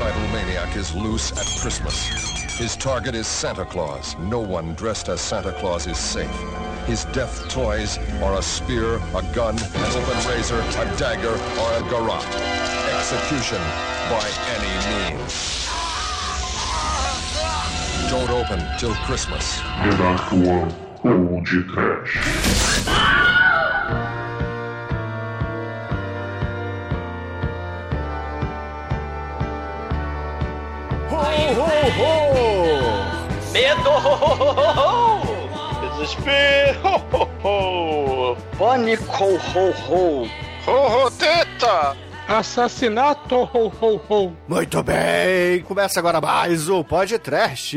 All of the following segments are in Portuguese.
homicidal maniac is loose at Christmas. His target is Santa Claus. No one dressed as Santa Claus is safe. His death toys are a spear, a gun, an open razor, a dagger, or a garrote. Execution by any means. Don't open till Christmas. Ho, ho! Medo! Ho, ho, ho, ho! Desespero! Ho, ho, ho. Pânico! Ho, ho! Ho, ho, teta! Assassinato! Ho, ho, ho! Muito bem, começa agora mais o podcast.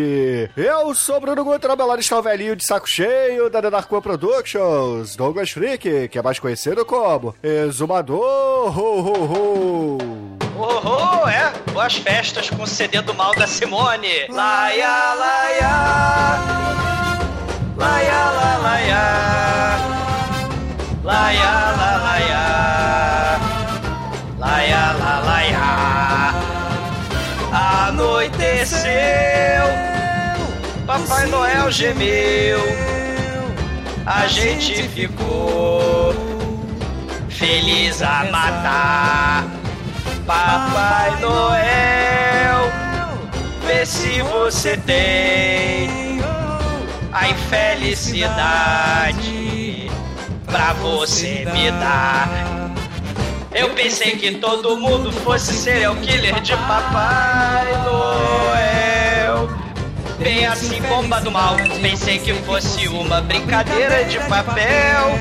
Eu sou Bruno lado está o velhinho de saco cheio da One Productions, Douglas Freak, que é mais conhecido como Exumador. Ho, ho, ho. Oh, oh, é? Boas festas com o CD do mal da Simone. Laia, laia. Laia, la, laia. Laia, la, laia. Laia, la, laia. Anoiteceu. Papai Noel gemeu. A gente ficou feliz a matar. Papai Noel, vê se você tem a infelicidade pra você me dar. Eu pensei que todo mundo fosse serial killer de Papai Noel. Bem assim, bomba do mal. Pensei que fosse uma brincadeira de papel.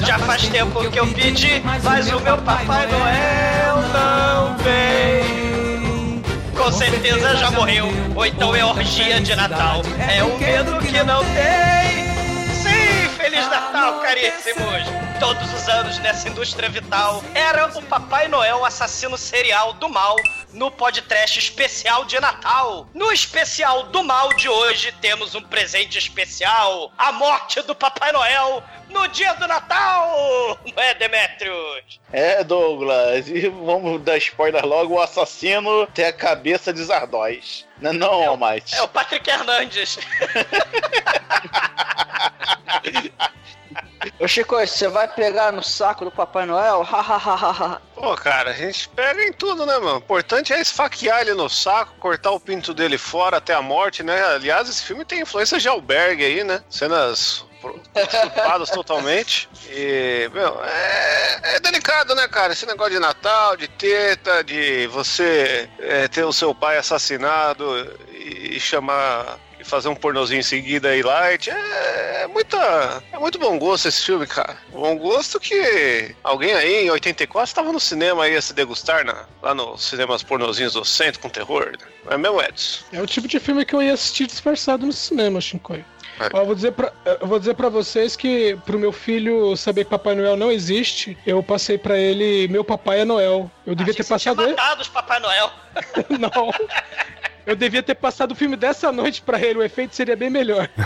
Já faz tempo que eu pedi, mas o meu Papai Noel não vem. Com certeza já morreu, ou então é orgia de Natal. É o medo que não tem. Sim, Feliz Natal, caríssimos! Todos os anos nessa indústria vital era o Papai Noel assassino serial do mal no podcast especial de Natal. No especial do mal de hoje temos um presente especial: a morte do Papai Noel no dia do Natal! Não é, Demetrius? É, Douglas, e vamos dar spoiler logo: o assassino tem a cabeça de Zardóis. Não, não, É o- Almighty. É o Patrick Hernandes. Ô Chico, você vai pegar no saco do Papai Noel? Hahaha. Pô, cara, a gente pega em tudo, né, mano? O importante é esfaquear ele no saco, cortar o pinto dele fora até a morte, né? Aliás, esse filme tem influência de albergue aí, né? Cenas estupadas totalmente. E, meu, é, é delicado, né, cara? Esse negócio de Natal, de teta, de você é, ter o seu pai assassinado e chamar. E Fazer um pornozinho em seguida aí, light, é, é muita. É muito bom gosto esse filme, cara. Bom gosto que alguém aí em 84 estava no cinema aí a se degustar na, lá nos cinemas pornozinhos do centro com terror. Né? Não é mesmo, Edson? É o tipo de filme que eu ia assistir disfarçado no cinema, Shinkoi. É. Ó, Eu vou dizer pra, eu vou dizer pra vocês que pro meu filho saber que Papai Noel não existe, eu passei pra ele Meu Papai é Noel. Eu devia Achei ter tinha passado ele. matado os Papai Noel. Não. Eu devia ter passado o filme dessa noite pra ele, o efeito seria bem melhor.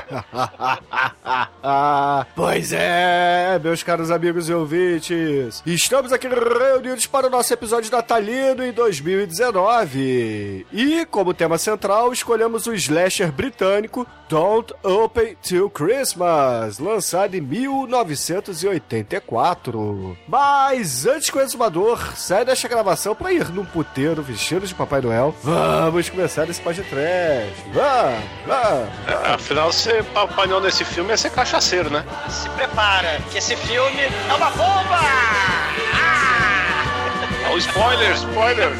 Pois é, meus caros amigos e ouvintes. Estamos aqui reunidos para o nosso episódio natalino em 2019. E, como tema central, escolhemos o slasher britânico Don't Open Till Christmas, lançado em 1984. Mas, antes que o exumador saia desta gravação para ir num puteiro vestido de Papai Noel, vamos começar esse podcast. Vamos, vamos. É, Afinal, ser Papai Noel nesse filme é ser cachaceiro, né? Se prepara, que esse filme é uma bomba! Ah! Ó, spoiler, spoiler!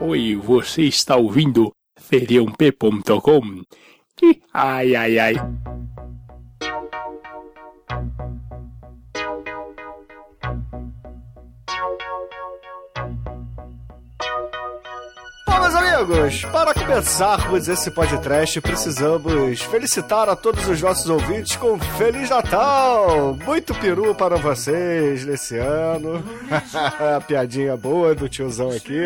Oi, você está ouvindo feriump.com? Ai, ai, ai. Bom, meus amigos, para começarmos esse podcast, precisamos felicitar a todos os nossos ouvintes com Feliz Natal! Muito peru para vocês nesse ano. Piadinha boa do tiozão aqui.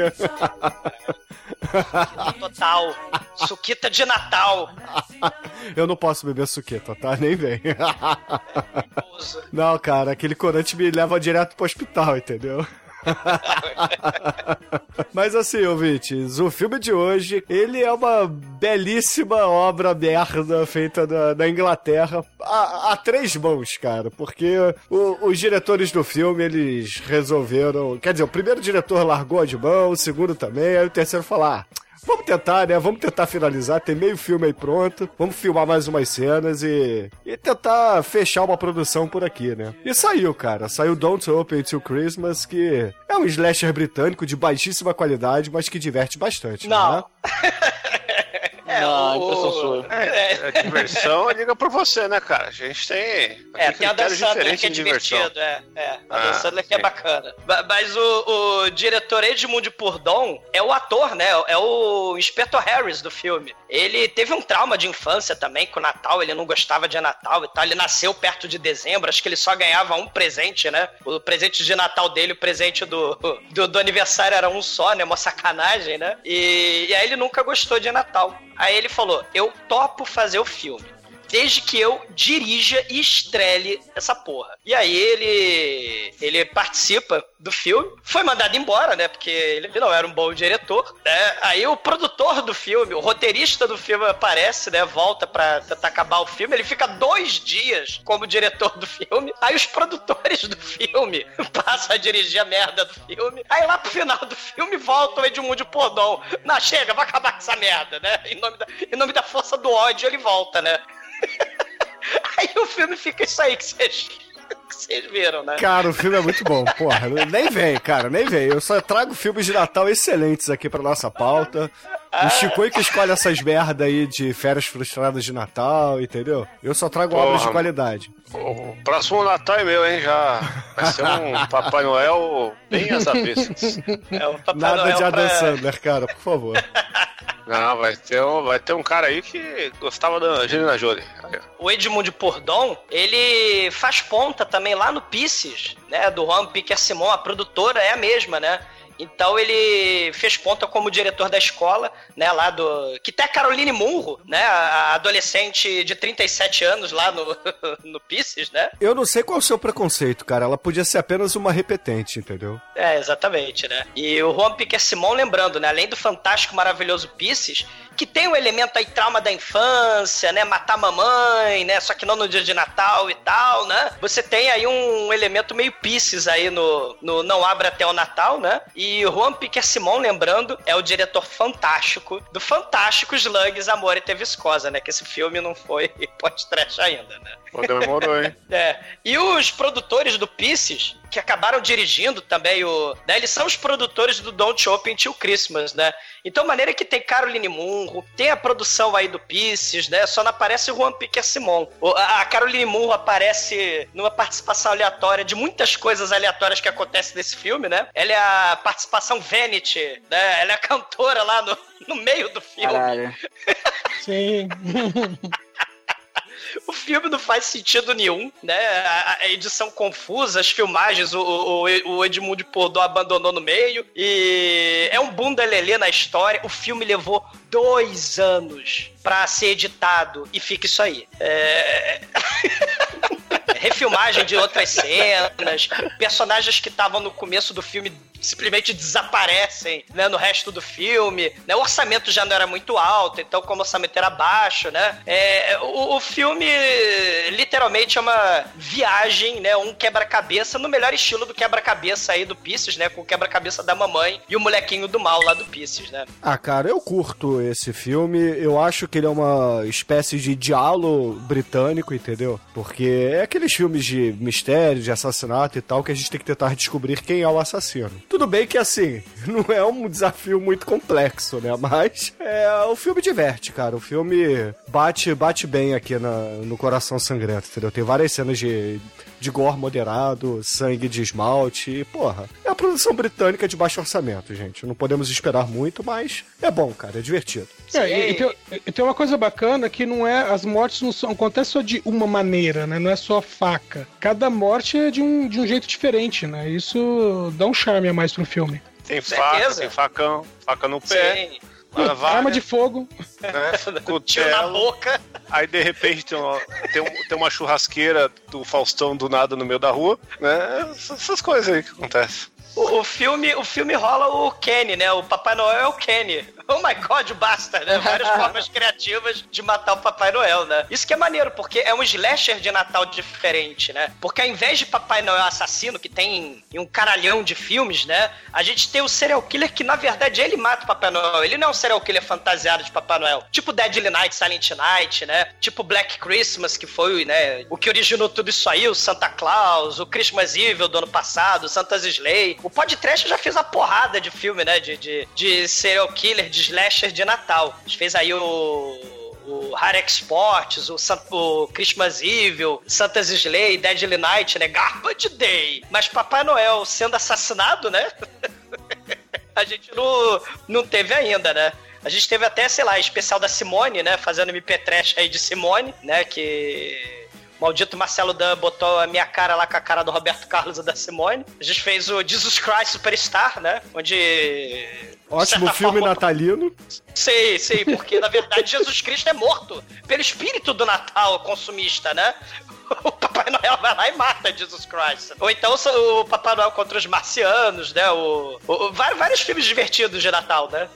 Total. Suquita de Natal. Eu não posso beber suqueta, tá? Nem vem. Não, cara, aquele corante me leva direto pro hospital, entendeu? Mas assim, ouvintes, o filme de hoje, ele é uma belíssima obra merda feita na, na Inglaterra a, a, três mãos, cara, porque o, os diretores do filme, eles resolveram... Quer dizer, o primeiro diretor largou de mão, o segundo também, aí o terceiro falou, ah, Vamos tentar, né? Vamos tentar finalizar. Tem meio filme aí pronto. Vamos filmar mais umas cenas e, e tentar fechar uma produção por aqui, né? E saiu, cara. Saiu Don't Open Till Christmas, que é um slasher britânico de baixíssima qualidade, mas que diverte bastante. Não. Né? É, não, impressão sua. É, é, diversão, liga pra você, né, cara? A gente tem. É, tem a Dan Sandler que é divertido, é. é. A Dan ah, Sandler que é bacana. Mas o, o diretor Edmund Purdon é o ator, né? É o Inspector Harris do filme. Ele teve um trauma de infância também com o Natal, ele não gostava de Natal e tal. Ele nasceu perto de dezembro, acho que ele só ganhava um presente, né? O presente de Natal dele, o presente do, do, do aniversário era um só, né? Uma sacanagem, né? E, e aí ele nunca gostou de Natal. Aí ele falou: Eu topo fazer o filme desde que eu dirija e estrele essa porra. E aí ele ele participa do filme, foi mandado embora, né? Porque ele não era um bom diretor, né? Aí o produtor do filme, o roteirista do filme aparece, né? Volta pra tentar acabar o filme. Ele fica dois dias como diretor do filme. Aí os produtores do filme passam a dirigir a merda do filme. Aí lá pro final do filme volta o Edmundo Pordon. Não, chega, vai acabar com essa merda, né? Em nome da, em nome da força do ódio ele volta, né? Aí o filme fica isso aí que vocês vocês viram, né? Cara, o filme é muito bom, porra. Nem vem, cara, nem vem. Eu só trago filmes de Natal excelentes aqui pra nossa pauta. O Chico que escolhe essas merda aí de férias frustradas de Natal, entendeu? Eu só trago Porra, obras de qualidade. O próximo Natal é meu, hein? Já vai ser um Papai Noel bem às avessas. É, Nada Noel de Adam pra... Sandler, cara, por favor. Não, vai ter, um, vai ter um cara aí que gostava da Angelina Jolie. O Edmund Pordon, ele faz ponta também lá no Pisces, né? Do Juan Piquet Simon, a produtora é a mesma, né? Então ele fez ponta como diretor da escola, né, lá do... Que tem a Caroline Munro, né, a adolescente de 37 anos lá no, no Pisces, né? Eu não sei qual é o seu preconceito, cara. Ela podia ser apenas uma repetente, entendeu? É, exatamente, né? E o Juan Piquet Simon, lembrando, né, além do fantástico, maravilhoso Pisces, que tem um elemento aí, trauma da infância, né, matar mamãe, né, só que não no dia de Natal e tal, né? Você tem aí um elemento meio Pisces aí no, no Não Abra Até o Natal, né? E Juan Piquet Simon, lembrando, é o diretor fantástico do fantástico Slugs, Amor e Te Viscosa, né? Que esse filme não foi pós-trash ainda, né? Pô, demorou, hein? é. E os produtores do Pisces, que acabaram dirigindo também o. Né, eles são os produtores do Don't Open Till Christmas, né? Então, maneira que tem Caroline Munro, tem a produção aí do Pisces, né? Só não aparece o Juan Piquet Simon. A Caroline Munro aparece numa participação aleatória de muitas coisas aleatórias que acontecem nesse filme, né? Ela é a participação Vanity, né? Ela é a cantora lá no, no meio do filme. Caralho. Sim. o filme não faz sentido nenhum, né? A, a edição confusa, as filmagens, o, o, o Pordô abandonou no meio. E é um bunda lelê na história. O filme levou dois anos para ser editado e fica isso aí. É... refilmagem de outras cenas, personagens que estavam no começo do filme simplesmente desaparecem, né, no resto do filme, né, o orçamento já não era muito alto, então como o orçamento era baixo, né, é, o, o filme literalmente é uma viagem, né, um quebra-cabeça no melhor estilo do quebra-cabeça aí do Pisces, né, com o quebra-cabeça da mamãe e o molequinho do mal lá do Pisces, né. Ah, cara, eu curto esse filme, eu acho que ele é uma espécie de diálogo britânico, entendeu? Porque é aqueles filmes de mistério, de assassinato e tal, que a gente tem que tentar descobrir quem é o assassino. Tudo bem que, assim, não é um desafio muito complexo, né? Mas é, o filme diverte, cara. O filme bate, bate bem aqui na, no coração sangrento, entendeu? Tem várias cenas de de gore moderado, sangue de esmalte. E, porra, é a produção britânica de baixo orçamento, gente. Não podemos esperar muito, mas é bom, cara, é divertido. É, e, tem, e, tem, uma coisa bacana que não é. As mortes não são, acontecem só de uma maneira, né? Não é só faca. Cada morte é de um, de um jeito diferente, né? Isso dá um charme a mais pro filme. Tem faca, tem facão, faca no pé. Sim. Arma de fogo. né, Tiro na boca. Aí de repente tem uma, tem, um- tem uma churrasqueira do Faustão do nada no meio da rua, né? Essas essas coisas aí que acontecem. O, o filme, o filme rola o Kenny, né? O Papai Noel é o Kenny. Oh my god, basta, né? Várias formas criativas de matar o Papai Noel, né? Isso que é maneiro, porque é um slasher de Natal diferente, né? Porque ao invés de Papai Noel assassino, que tem em um caralhão de filmes, né? A gente tem o serial killer que, na verdade, ele mata o Papai Noel. Ele não é um serial killer fantasiado de Papai Noel. Tipo Deadly Night, Silent Night, né? Tipo Black Christmas, que foi, né? O que originou tudo isso aí, o Santa Claus, o Christmas Evil do ano passado, o Santa's Slay. O podcast já fez a porrada de filme, né? De, de, de serial killer, de slasher de Natal. A gente fez aí o o Hard Exports, o, o Christmas Evil, Santa's Slay, Deadly Night, né? Garbage Day. Mas Papai Noel sendo assassinado, né? a gente não, não teve ainda, né? A gente teve até, sei lá, especial da Simone, né? Fazendo MP Trash aí de Simone, né? Que. Maldito Marcelo Dan botou a minha cara lá com a cara do Roberto Carlos e da Simone. A gente fez o Jesus Christ Superstar, né? Onde. Ótimo filme forma, natalino. Sei, sei, porque na verdade Jesus Cristo é morto pelo espírito do Natal consumista, né? O Papai Noel vai lá e mata Jesus Christ. Ou então o Papai Noel contra os marcianos, né? O, o- vários, vários filmes divertidos de Natal, né?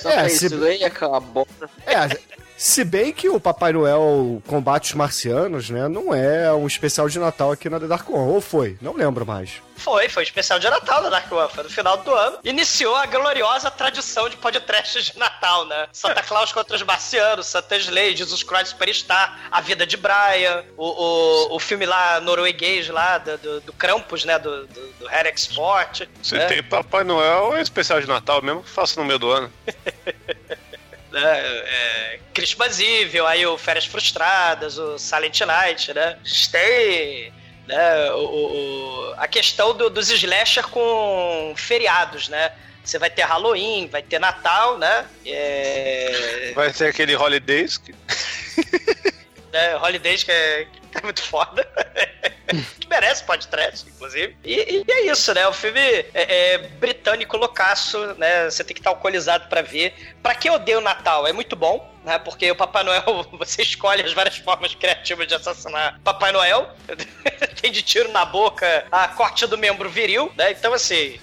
Só É, é, se- aquela bosta. É, se bem que o Papai Noel combate os marcianos, né? Não é um especial de Natal aqui na The Dark One. Ou foi? Não lembro mais. Foi, foi especial de Natal da Dark One, foi no final do ano. Iniciou a gloriosa tradição de podcasts de Natal, né? Santa Claus contra os marcianos, Santa Slay, Jesus Christ Superstar, A Vida de Brian, o, o, o filme lá norueguês lá do, do, do Krampus, né? Do, do, do Hair Export. Se né? tem Papai Noel, é especial de Natal mesmo, que faço no meio do ano. né, é, Christmas Evil, aí o Férias Frustradas, o Silent Night, né? Tem né, o, o- a questão do- dos slasher com feriados, né? Você vai ter Halloween, vai ter Natal, né? É, Vai ter aquele Holidays, que né, Holidays que é, é muito foda. que merece podcast, inclusive. E, e é isso, né? O filme é, é britânico loucaço, né? Você tem que estar alcoolizado pra ver. Pra quem odeia o Natal, é muito bom, né? Porque o Papai Noel, você escolhe as várias formas criativas de assassinar Papai Noel. tem de tiro na boca a corte do membro viril, né? Então, assim,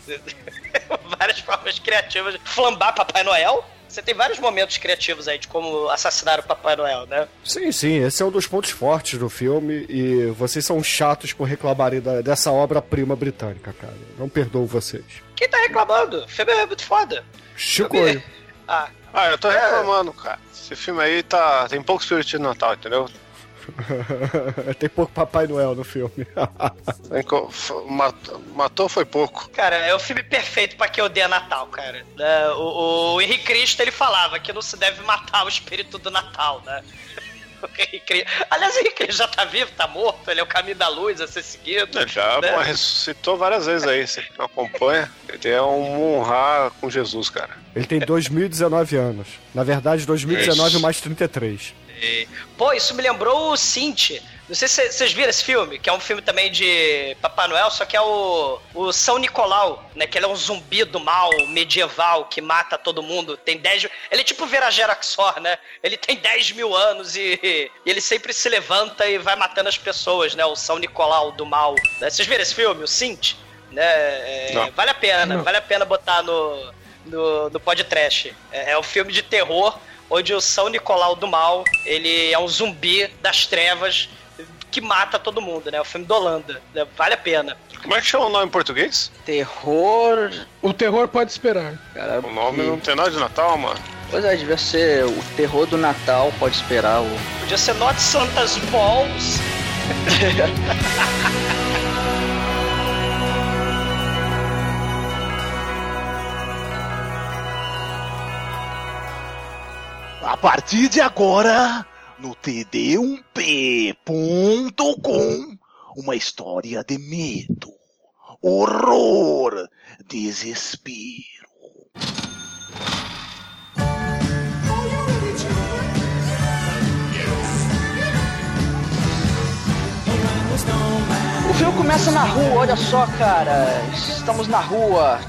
várias formas criativas de flambar Papai Noel. Você tem vários momentos criativos aí de como assassinar o Papai Noel, né? Sim, sim, esse é um dos pontos fortes do filme e vocês são chatos por reclamarem da- dessa obra-prima britânica, cara. Não perdoo vocês. Quem tá reclamando? O filme é muito foda. Chico. Ah, Ah, eu tô reclamando, cara. Esse filme aí tá. tem pouco espírito de Natal, entendeu? Tem pouco Papai Noel no filme. Matou foi pouco. cara, é o filme perfeito pra quem odeia Natal, cara. É, o, o Henrique Cristo, ele falava que não se deve matar o espírito do Natal, né? Henrique Aliás, o Henrique Cristo já tá vivo, tá morto, ele é o caminho da luz a ser seguido. Ele já né? ressuscitou várias vezes aí. Você que não acompanha, ele é um honrar com Jesus, cara. Ele tem 2019 anos. Na verdade, 2019 Isso. mais 33. E, Pô, isso me lembrou o Cinti. Não sei se vocês viram esse filme, que é um filme também de Papai Noel, só que é o, o São Nicolau, né? Que ele é um zumbi do mal medieval que mata todo mundo. Tem 10. Ele é tipo Verageraxor, né? Ele tem 10 mil anos e, e ele sempre se levanta e vai matando as pessoas, né? O São Nicolau do mal. né? Vocês viram esse filme, o Cinti? Né? É, Não. vale a pena, vale a pena botar no, no, no podcast. É, é um filme de terror onde o São Nicolau do Mal, ele é um zumbi das trevas que mata todo mundo, né? O filme da Holanda. né? Vale a pena. Como é que chama o nome em português? Terror. O terror pode esperar. Cara, O nome que- não tem nada de Natal, mano. Pois é, devia ser o terror do Natal, pode esperar o. Podia ser Not Santa's Balls. A partir de agora, no td1p.com, uma história de medo, horror, desespero. O filme começa na rua, olha só, cara. Estamos na rua.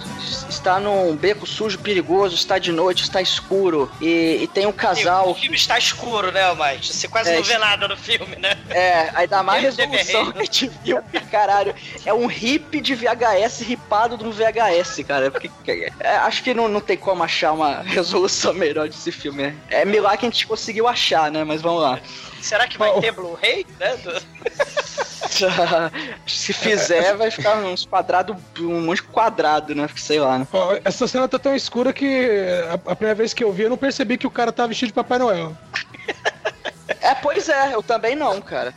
Está num beco sujo, perigoso, está de noite, está escuro. E, e tem um casal. O filme está escuro, né, Mike? Você quase É, não vê nada no filme, né? É, aí dá mais resolução que a gente viu. Caralho, é um hip de VHS ripado de um VHS, cara. Porque, é, acho que não, não tem como achar uma resolução melhor desse filme. né? É milagre que a gente conseguiu achar, né? Mas vamos lá. Será que vai ter Blu-ray? Né? Se fizer, vai ficar uns quadrados, um monte de quadrado, né? Sei lá, né? Ó, essa cena tá tão escura que a, a primeira vez que eu vi, eu não percebi que o cara tá vestido de Papai Noel. É, pois é, eu também não, cara.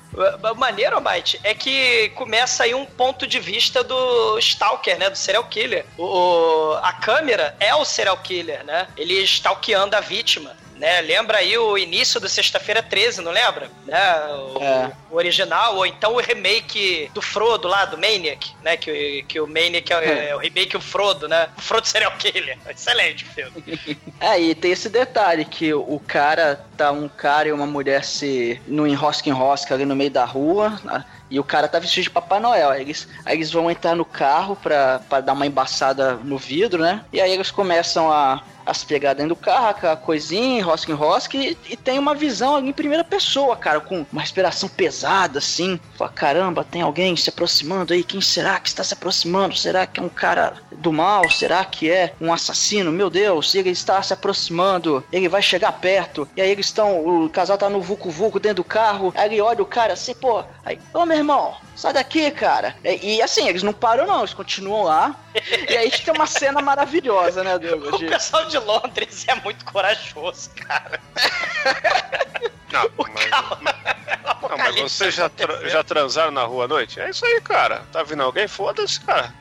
O maneiro, Mike, é que começa aí um ponto de vista do Stalker, né? Do serial killer. O, o- a câmera é o serial killer, né? Ele stalkeando a vítima. Né? Lembra aí o início do Sexta-feira 13, não lembra? Né? O, É. o original, ou então o remake do Frodo lá, do Maniac, né? Que, que o Maniac é, é o remake do Frodo, né? O Frodo serial killer. Excelente o filme. É, e tem esse detalhe que o cara tá um cara e uma mulher se no enrosca enrosca ali no meio da rua, né, e o cara tá vestido de Papai Noel. Aí eles, aí eles vão entrar no carro pra, pra dar uma embaçada no vidro, né? E aí eles começam a, a se pegar dentro do carro, aquela coisinha, enrosca enrosca, e, e tem uma visão ali em primeira pessoa, cara, com uma respiração pesada, assim. Fala, caramba, tem alguém se aproximando aí, quem será que está se aproximando? Será que é um cara do mal? Será que é um assassino? Meu Deus, ele está se aproximando, ele vai chegar perto, e aí eles estão, o casal tá no Vucu Vucu dentro do carro, aí ele olha o cara assim, pô, aí, ô meu irmão, sai daqui, cara. E, e, assim, eles não param não, eles continuam lá, e aí a gente tem uma cena maravilhosa, né, Douglas? O pessoal de Londres é muito corajoso, cara. Não, mas, não, mas vocês já, tra- já transaram na rua à noite? É isso aí, cara. Tá vindo alguém? Foda-se, cara.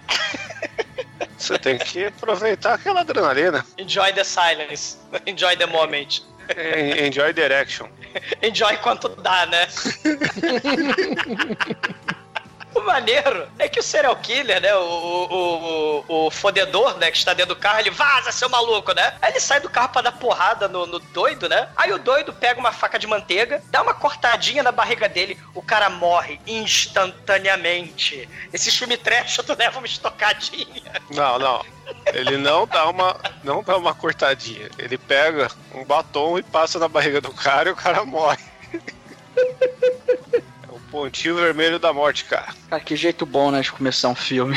Você tem que aproveitar aquela adrenalina. Enjoy the silence. Enjoy the moment. En- Enjoy the erection. Enjoy quanto dá, né? O maneiro é que o serial killer, né? O, o, o, o fodedor, né? Que está dentro do carro, ele vaza, seu maluco, né? Aí ele sai do carro pra dar porrada no, no doido, né? Aí o doido pega uma faca de manteiga, dá uma cortadinha na barriga dele, o cara morre instantaneamente. Esses filmes trash, tu leva uma estocadinha. Não, não. Ele não dá uma, não dá uma cortadinha. Ele pega um batom e passa na barriga do cara e o cara morre. O pontinho vermelho da morte, cara. Cara, que jeito bom, né, de começar um filme.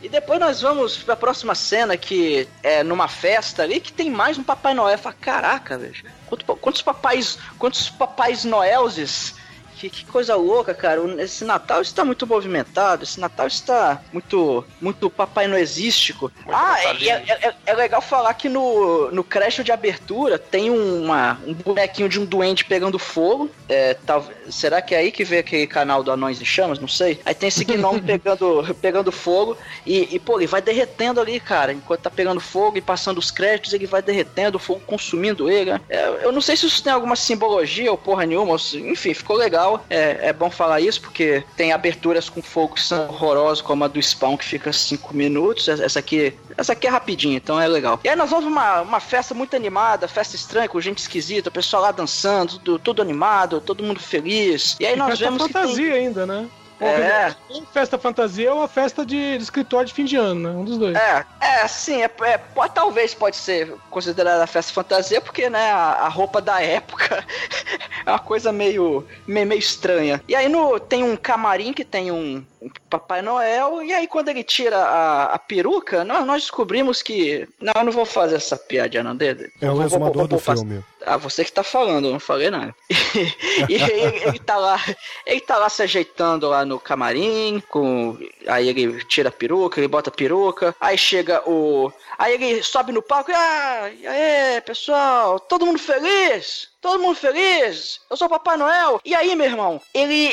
E depois nós vamos pra próxima cena, que é numa festa ali, que tem mais um Papai Noel. Fala, caraca, velho. Quanto- Quantos papais. Quantos papais noelses? Que, que coisa louca, cara. Esse Natal está muito movimentado. Esse Natal está muito. Muito Papai Noesístico. Ah, é, é, é- é legal falar que no, no crédito de abertura tem uma, um bonequinho de um duende pegando fogo. É, tal- será que é aí que vê aquele canal do Anões em Chamas? Não sei. Aí tem esse gnome pegando, pegando fogo e, e, pô, ele vai derretendo ali, cara. Enquanto tá pegando fogo e passando os créditos, ele vai derretendo, o fogo consumindo ele. né? É, eu não sei se isso tem alguma simbologia ou porra nenhuma. ou se- Enfim, ficou legal. É, é bom falar isso porque tem aberturas com fogo que são horrorosas, como a do Spawn, que fica 5 minutos. Essa aqui, essa aqui é rapidinha, então é legal. E aí nós vamos pra uma, uma festa muito animada, festa estranha, com gente esquisita, o pessoal lá dançando, tudo, tudo animado, todo mundo feliz. E aí nós vemos que tem- fantasia ainda, né? É. ou festa fantasia ou a festa de, de escritório de fim de ano, né? Um dos dois. É, é, sim, é, é, pode, talvez pode ser considerada festa fantasia, porque, né, a, a roupa da época é uma coisa meio, meio, meio estranha. E aí no, tem um camarim que tem um Papai Noel, e aí quando ele tira a, a peruca, nós, nós descobrimos que... Não, eu não vou fazer essa piadinha, não, dele. É o vou- do vou- filme. ah, você que tá falando, eu não falei nada. e ele, ele tá lá, ele tá lá se ajeitando lá no camarim, com aí ele tira a peruca, ele bota a peruca, aí chega o aí ele sobe no palco, ah, e aí, pessoal, todo mundo feliz? Todo mundo feliz? Eu sou o Papai Noel. E aí, meu irmão, ele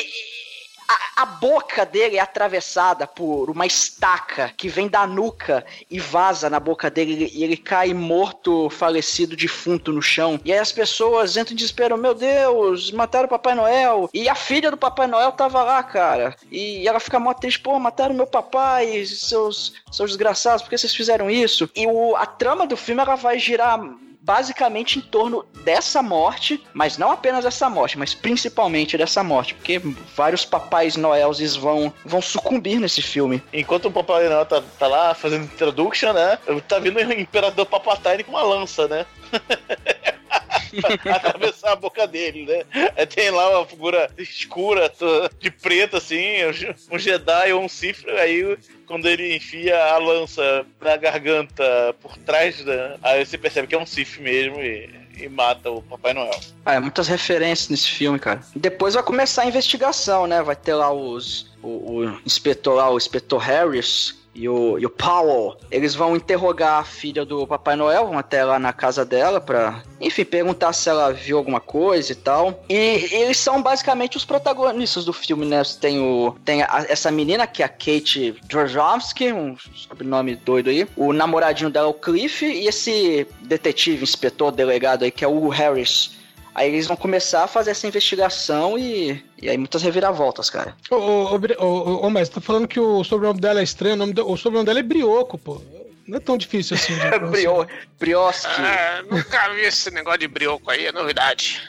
a, a boca dele é atravessada por uma estaca que vem da nuca e vaza na boca dele e ele cai morto, falecido, defunto no chão. E aí as pessoas entram em desespero: Meu Deus, mataram o Papai Noel. E a filha do Papai Noel tava lá, cara. E ela fica mó triste: Pô, mataram meu papai, seus, seus desgraçados, por que vocês fizeram isso? E o, a trama do filme ela vai girar basicamente em torno dessa morte, mas não apenas dessa morte, mas principalmente dessa morte, porque vários papais noéis vão, vão sucumbir nesse filme. Enquanto o Papai Noel tá, tá lá fazendo introduction, né? Tá vindo o Imperador Papatine com uma lança, né? atravessar a boca dele, né? Tem lá uma figura escura, de preto, assim, um Jedi ou um Sith, aí quando ele enfia a lança na garganta por trás, da, aí você percebe que é um Sith mesmo e, e mata o Papai Noel. Ah, é muitas referências nesse filme, cara. Depois vai começar a investigação, né? Vai ter lá os. O, o inspetor lá, o inspetor Harris. E o, e o Powell, eles vão interrogar a filha do Papai Noel, vão até lá na casa dela pra, enfim, perguntar se ela viu alguma coisa e tal. E eles são basicamente os protagonistas do filme, né? Tem, o, tem a- essa menina que é a Kate Dvorzowski, um sobrenome doido aí. O namoradinho dela, o Cliff, e esse detetive, inspetor, delegado aí, que é o Harris. Aí eles vão começar a fazer essa investigação e, e aí muitas reviravoltas, cara. Ô, ô, ô, ô, ô, mas tá falando que o sobrenome dela é estranho, o, nome do- o sobrenome dela é Brioco, pô. Não é tão difícil assim. de pronunciar. Brio, Brioski. Ah, nunca vi esse negócio de brioco aí, é novidade.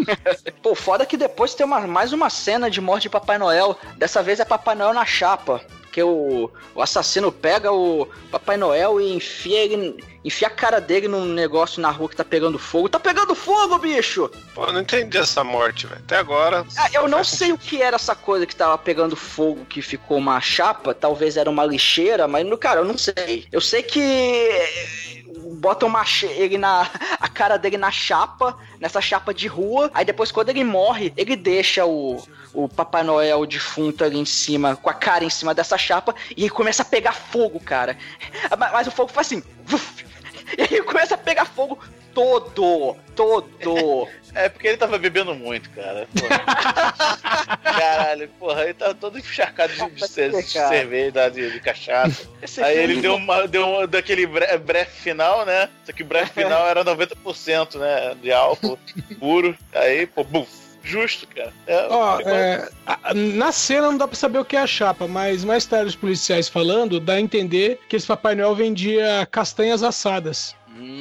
Pô, foda que depois tem uma, mais uma cena de morte de Papai Noel. Dessa vez é Papai Noel na chapa. Porque o, o assassino pega o Papai Noel e enfia ele. Enfia a cara dele num negócio na rua que tá pegando fogo. Tá pegando fogo, bicho! Pô, eu não entendi essa morte, velho. Até agora. Ah, eu não sei o que era essa coisa que tava pegando fogo, que ficou uma chapa, talvez era uma lixeira, mas, no cara, eu não sei. Eu sei que botam ele na, a cara dele na chapa, nessa chapa de rua, aí depois quando ele morre, ele deixa o, o Papai Noel defunto ali em cima, com a cara em cima dessa chapa, e começa a pegar fogo, cara. Mas, o fogo faz assim, e aí começa a pegar fogo todo, todo. É porque ele tava bebendo muito, cara. Porra. Caralho, porra, ele tava todo encharcado de, de, ce- de cerveja, de, de cachaça. Esse Aí ele deu, uma, deu uma, daquele bre- brefe final, né? Só que o brefe final era 90%, né? De álcool puro. Aí, pô, buf, justo, cara. É, Ó, é, a- na cena não dá pra saber o que é a chapa, mas mais tarde os policiais falando, dá a entender que esse Papai Noel vendia castanhas assadas.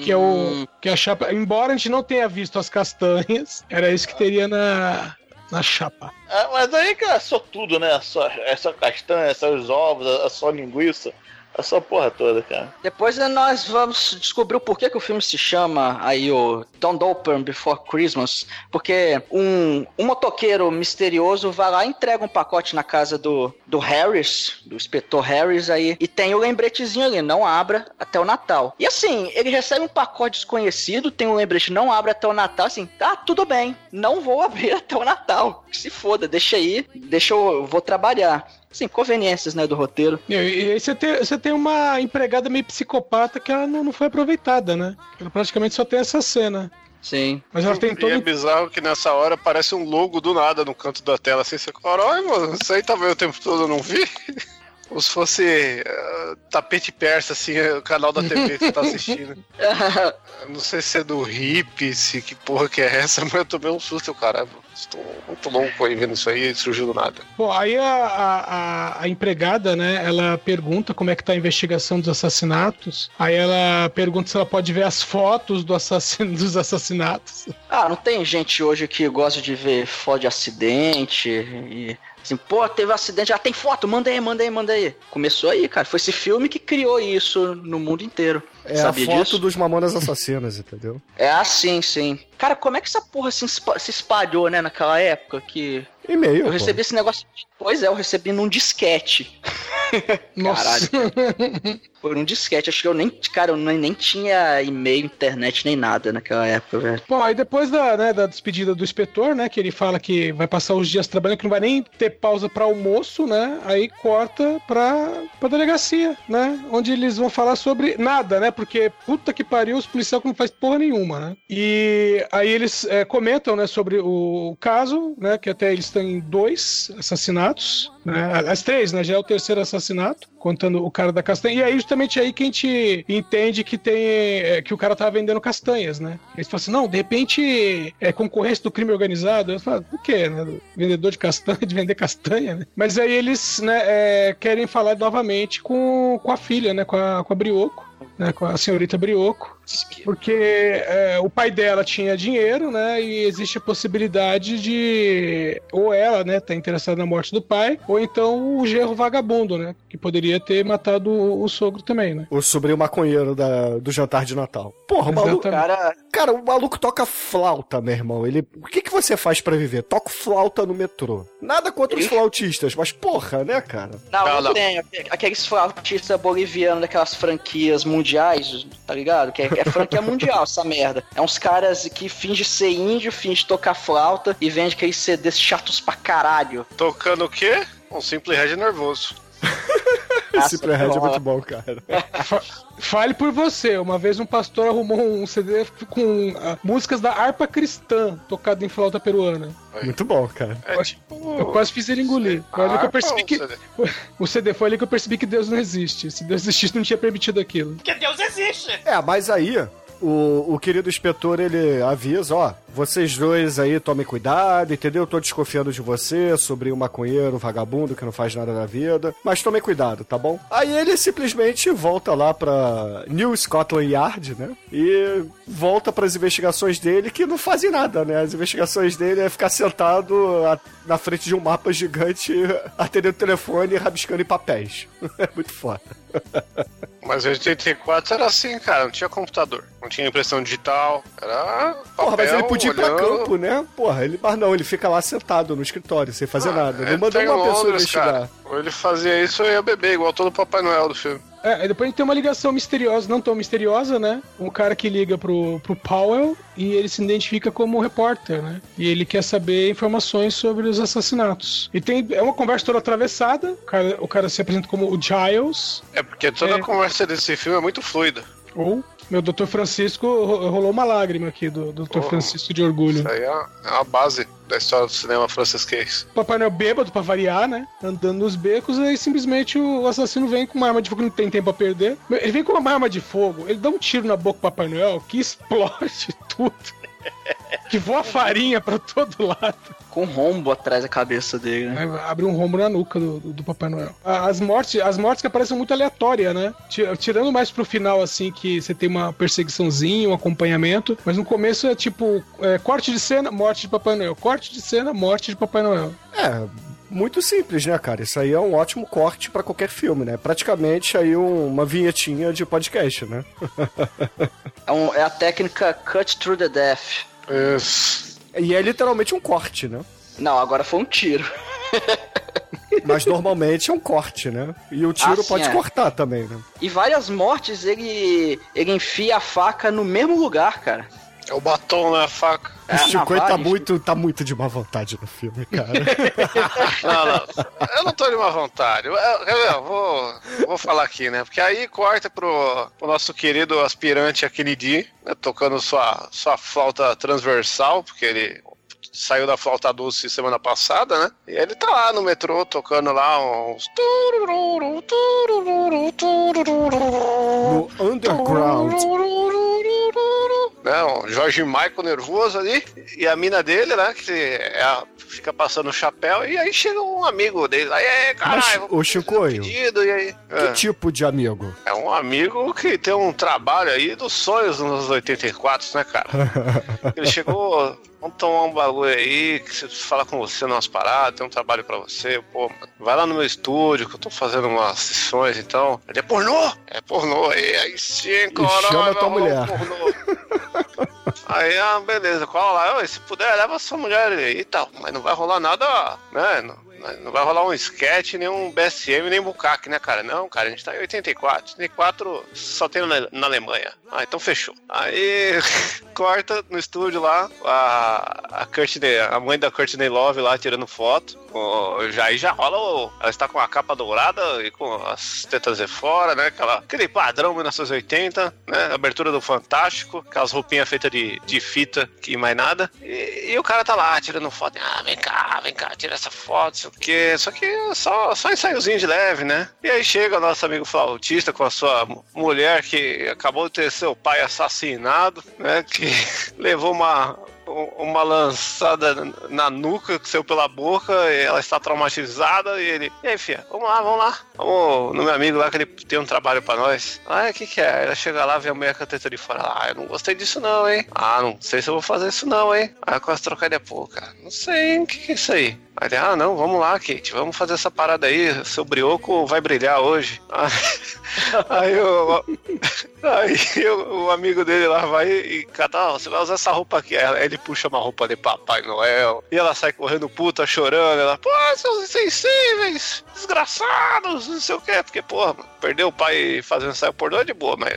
Que é o. Que é a chapa. Embora a gente não tenha visto as castanhas, era isso que teria na. Na chapa. Ah, mas aí, cara, é só tudo, né? É só, é só castanha, é só os ovos, é só linguiça. É só a porra toda, cara. Depois nós vamos descobrir o porquê que o filme se chama aí o Don't Open Before Christmas. Porque um, um motoqueiro misterioso vai lá entrega um pacote na casa do, do Harris, do inspetor Harris aí, e tem o lembretezinho ali, não abra até o Natal. E assim, ele recebe um pacote desconhecido, tem um lembrete, não abre até o Natal, assim, tá, tudo bem, não vou abrir até o Natal. Se foda, deixa aí, deixa eu vou trabalhar. Sim, conveniências, né, do roteiro. E, e aí você tem, você tem uma empregada meio psicopata que ela não, não foi aproveitada, né? Ela praticamente só tem essa cena. Sim. Mas ela tem E é todo. bizarro que nessa hora aparece um logo do nada no canto da tela, assim, você fala, olha, mano, isso aí tava o tempo todo, eu não vi. Como se fosse eh, tapete persa, assim, o canal da TV que você tá assistindo. Não sei se é do hip, se que porra que é essa, mas eu tomei um susto, caralho, estou muito louco aí vendo isso aí, surgiu do nada. Bom, aí a, a, a- a empregada, né, ela pergunta como é que tá a investigação dos assassinatos. Aí ela pergunta se ela pode ver as fotos do assassino, dos assassinatos. Ah, não tem gente hoje que gosta de ver foto de acidente e. Assim, pô, teve um acidente, já tem foto, manda aí, manda aí, manda aí. Começou aí, cara. Foi esse filme que criou isso no mundo inteiro. É Sabia a foto disso? dos Mamonas Assassinas, entendeu? É assim, sim. Cara, como é que essa porra se, espa- se espalhou, né, naquela época que. E-mail. Eu pô. recebi esse negócio. Pois é, eu recebi num disquete. Nossa. Foi num disquete. Acho que eu nem. Cara, eu nem, nem tinha e-mail, internet, nem nada naquela época, velho. Bom, aí depois da, né, da despedida do inspetor, né, que ele fala que vai passar os dias trabalhando, que não vai nem ter pausa pra almoço, né, aí corta pra, pra delegacia, né, onde eles vão falar sobre nada, né, porque puta que pariu, os policiais não faz porra nenhuma, né. E aí eles é, comentam, né, sobre o caso, né, que até eles têm dois assassinatos, né, as três, né, já é o terceiro assassinato, contando o cara da castanha, e aí justamente aí que a gente entende que tem, é, que o cara tava vendendo castanhas, né. Eles falam assim, não, de repente é concorrência do crime organizado. Eu falo, o quê, né? Vendedor de castanha, de vender castanha, né? Mas aí eles, né, é, querem falar novamente com, com a filha, né, com a, com a Brioco. Né, com a senhorita Brioco. Porque é, o pai dela tinha dinheiro, né? E existe a possibilidade de ou ela, né, tá interessada na morte do pai, ou então o gerro vagabundo, né? Que poderia ter matado o, o sogro também, né? O sobrinho maconheiro da, do jantar de Natal. Porra, o maluco. Cara, Cara, o maluco toca flauta, meu irmão. Ele, o que, que você faz pra viver? Toco flauta no metrô. Nada contra os flautistas, mas porra, né, cara? não, Não, não, não. tem. Aqueles flautistas bolivianos daquelas franquias mundiais, tá ligado? Que é, é franquia mundial essa merda. É uns caras que fingem ser índio, fingem tocar flauta e vende aqueles CDs chatos pra caralho. Tocando o quê? Um simples red nervoso. Esse pré-red é muito bom, cara. Fa- Fale por você. Uma vez um pastor arrumou um CD com ah, músicas da harpa cristã tocada em flauta peruana. Muito bom, cara. É tipo. Eu quase fiz ele engolir. Foi ali que eu percebi Ah, que. CD. O CD foi ali que eu percebi que Deus não existe. Se Deus existisse, não tinha permitido aquilo. Porque Deus existe. É, mas aí, o, o querido inspetor, ele avisa, ó, vocês dois aí tomem cuidado, entendeu? Eu tô desconfiando de você, sobre um maconheiro, vagabundo que não faz nada na vida, mas tomem cuidado, tá bom? Aí ele simplesmente volta lá pra New Scotland Yard, né? E volta pras investigações dele que não fazem nada, né? As investigações dele é ficar sentado a- na frente de um mapa gigante, atendendo o telefone e rabiscando em papéis. É muito foda. Mas em 84 era assim, cara. Não tinha computador. Não tinha impressão digital. Era. Porra, mas papel, ele podia ir pra olhando. campo, né? Porra, ele. Mas não, ele fica lá sentado no escritório, sem fazer nada. É, Não mandou tá uma pessoa Londres, investigar. cara. Ou ele fazia isso ou ia beber, igual todo Papai Noel do filme. É, depois a gente tem uma ligação misteriosa, não tão misteriosa, né? Um cara que liga pro, pro Powell e ele se identifica como repórter, né? E ele quer saber informações sobre os assassinatos. E tem é uma conversa toda atravessada. O cara, o cara se apresenta como o Giles, É porque toda É. a conversa desse filme é muito fluida. ou meu Dr. Francisco, ro- rolou uma lágrima aqui do Dr. Oh. Francisco de orgulho. Isso aí é é uma base da história do cinema francesquês. Papai Noel bêbado pra variar, né? Andando nos becos, aí simplesmente o assassino vem com uma arma de fogo, não tem tempo a perder. Ele vem com uma arma de fogo, ele dá um tiro na boca do Papai Noel que explode tudo. Que voa farinha pra todo lado. Com um rombo atrás da cabeça dele, né? Aí Abre um rombo na nuca do, do- Papai Noel. As mortes, as mortes que aparecem muito aleatórias, né? Ti- Tirando mais pro final, assim, que você tem uma perseguiçãozinha, um acompanhamento. Mas no começo é tipo, é, corte de cena, morte de Papai Noel. Corte de cena, morte de Papai Noel. É, muito simples, né, cara? Isso aí é um ótimo corte pra qualquer filme, né? Praticamente aí um- uma vinhetinha de podcast, né? É, um- é a técnica cut through the death. Isso. E é literalmente um corte, né? Não, agora foi um tiro. Mas normalmente é um corte, né? E o tiro Ah, sim, pode é. cortar também, né? E várias mortes ele, ele enfia a faca no mesmo lugar, cara. É o batom na faca. É, o Chico tá muito, tá muito de má vontade no filme, cara. Não, não. Eu não tô de má vontade. Eu, eu- eu vou, vou falar aqui, né? Porque aí corta pro, pro nosso querido aspirante a Kennedy, né? Tocando sua, sua flauta transversal, porque ele saiu da flauta doce semana passada, né? E ele tá lá no metrô tocando lá uns. no Underground. Né, um Jorge Michael nervoso ali, e a mina dele, né, que é a- fica passando o chapéu, e aí chega um amigo dele lá, e aí, caralho, fazer Chicoio, um pedido, e aí? Que É, tipo de amigo? é um amigo que tem um trabalho aí dos sonhos nos anos 84, né, cara? Ele chegou, vamos tomar um bagulho aí, que você fala com você numas paradas, tem um trabalho pra você, pô, mano, vai lá no meu estúdio que eu tô fazendo umas sessões, então. Ele é pornô? É pornô, e aí sim, caralho, chama tua mulher. pornô. Aí, ah, beleza, cola lá, "Oi, se puder, leva sua mulher aí e tal, mas não vai rolar nada, né, não, não vai rolar um sketch, nem um BSM, nem bucaque, né, cara? Não, cara, a gente tá em 84. 84 só tem na, na Alemanha. Ah, então fechou. Aí corta no estúdio lá, a, a Courtney, a mãe da Courtney Love lá tirando foto. O- já aí já rola o, ela está com a capa dourada e com as tetas de fora, né? Aquela, aquele padrão 1980, né? Abertura do Fantástico, aquelas roupinhas feitas de, de fita e mais nada. E, e o cara tá lá tirando foto. Ah, vem cá, vem cá, tira essa foto, quê. Só que só, só ensaiozinho de leve, né? E aí chega o nosso amigo flautista com a sua mu- mulher que acabou de ter seu pai assassinado, né? Que levou uma, uma lançada na nuca que saiu pela boca, ela está traumatizada e ele. E aí, filha, vamos lá, vamos lá. Vamos no meu amigo lá que ele tem um trabalho pra nós. Ah, o que, que é? Ela chega lá, vê a mulher teta de fora. Ah, eu não gostei disso não, hein? Ah, não sei se eu vou fazer isso não, hein? Aí quase trocar de pô, cara. Não sei, hein? O que, que é isso aí? Aí ah, não, vamos lá, Kate, vamos fazer essa parada aí, seu brioco vai brilhar hoje. Aí, o, aí o, amigo dele lá vai e cata, ah, você vai usar essa roupa aqui. Aí ele puxa uma roupa de Papai Noel, e ela sai correndo puta, chorando, ela, pô, seus insensíveis, desgraçados, não sei o que, porque, mano, perdeu o pai fazendo ensaio pornô é de boa, mas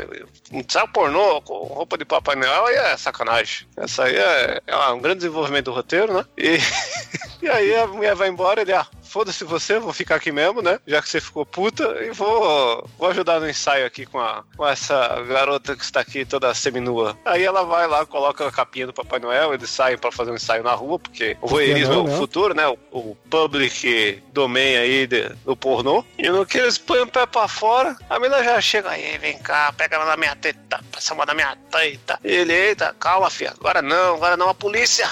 ensaio pornô com roupa de Papai Noel aí é sacanagem. Essa aí é, é um grande desenvolvimento do roteiro, né? E, e aí a mulher vai embora, ele, ah, foda-se você, vou ficar aqui mesmo, né? Já que você ficou puta, e vou, vou ajudar no ensaio aqui com, a, com essa garota que está aqui toda seminua. Aí ela vai lá, coloca a capinha do Papai Noel, eles saem pra fazer um ensaio na rua, porque o voyeurismo é o né? futuro, né? O, o public domain aí de- do pornô. E no que eles põem o pé pra fora, a menina já chega aí, vem cá, pega ela na minha teta, passa uma na minha teta. E ele, eita, calma, filha, agora não, agora não, a polícia!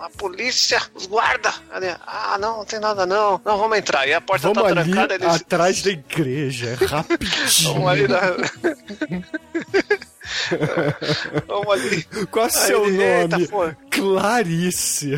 A polícia, os guarda. Ele, ah, não, não tem nada não. Não, vamos entrar. E a porta Vamos tá ali trancada, eles atrás da igreja, rapidinho. vamos ali na... vamos ali. Qual é o seu ele, eita, nome? pô. Clarice.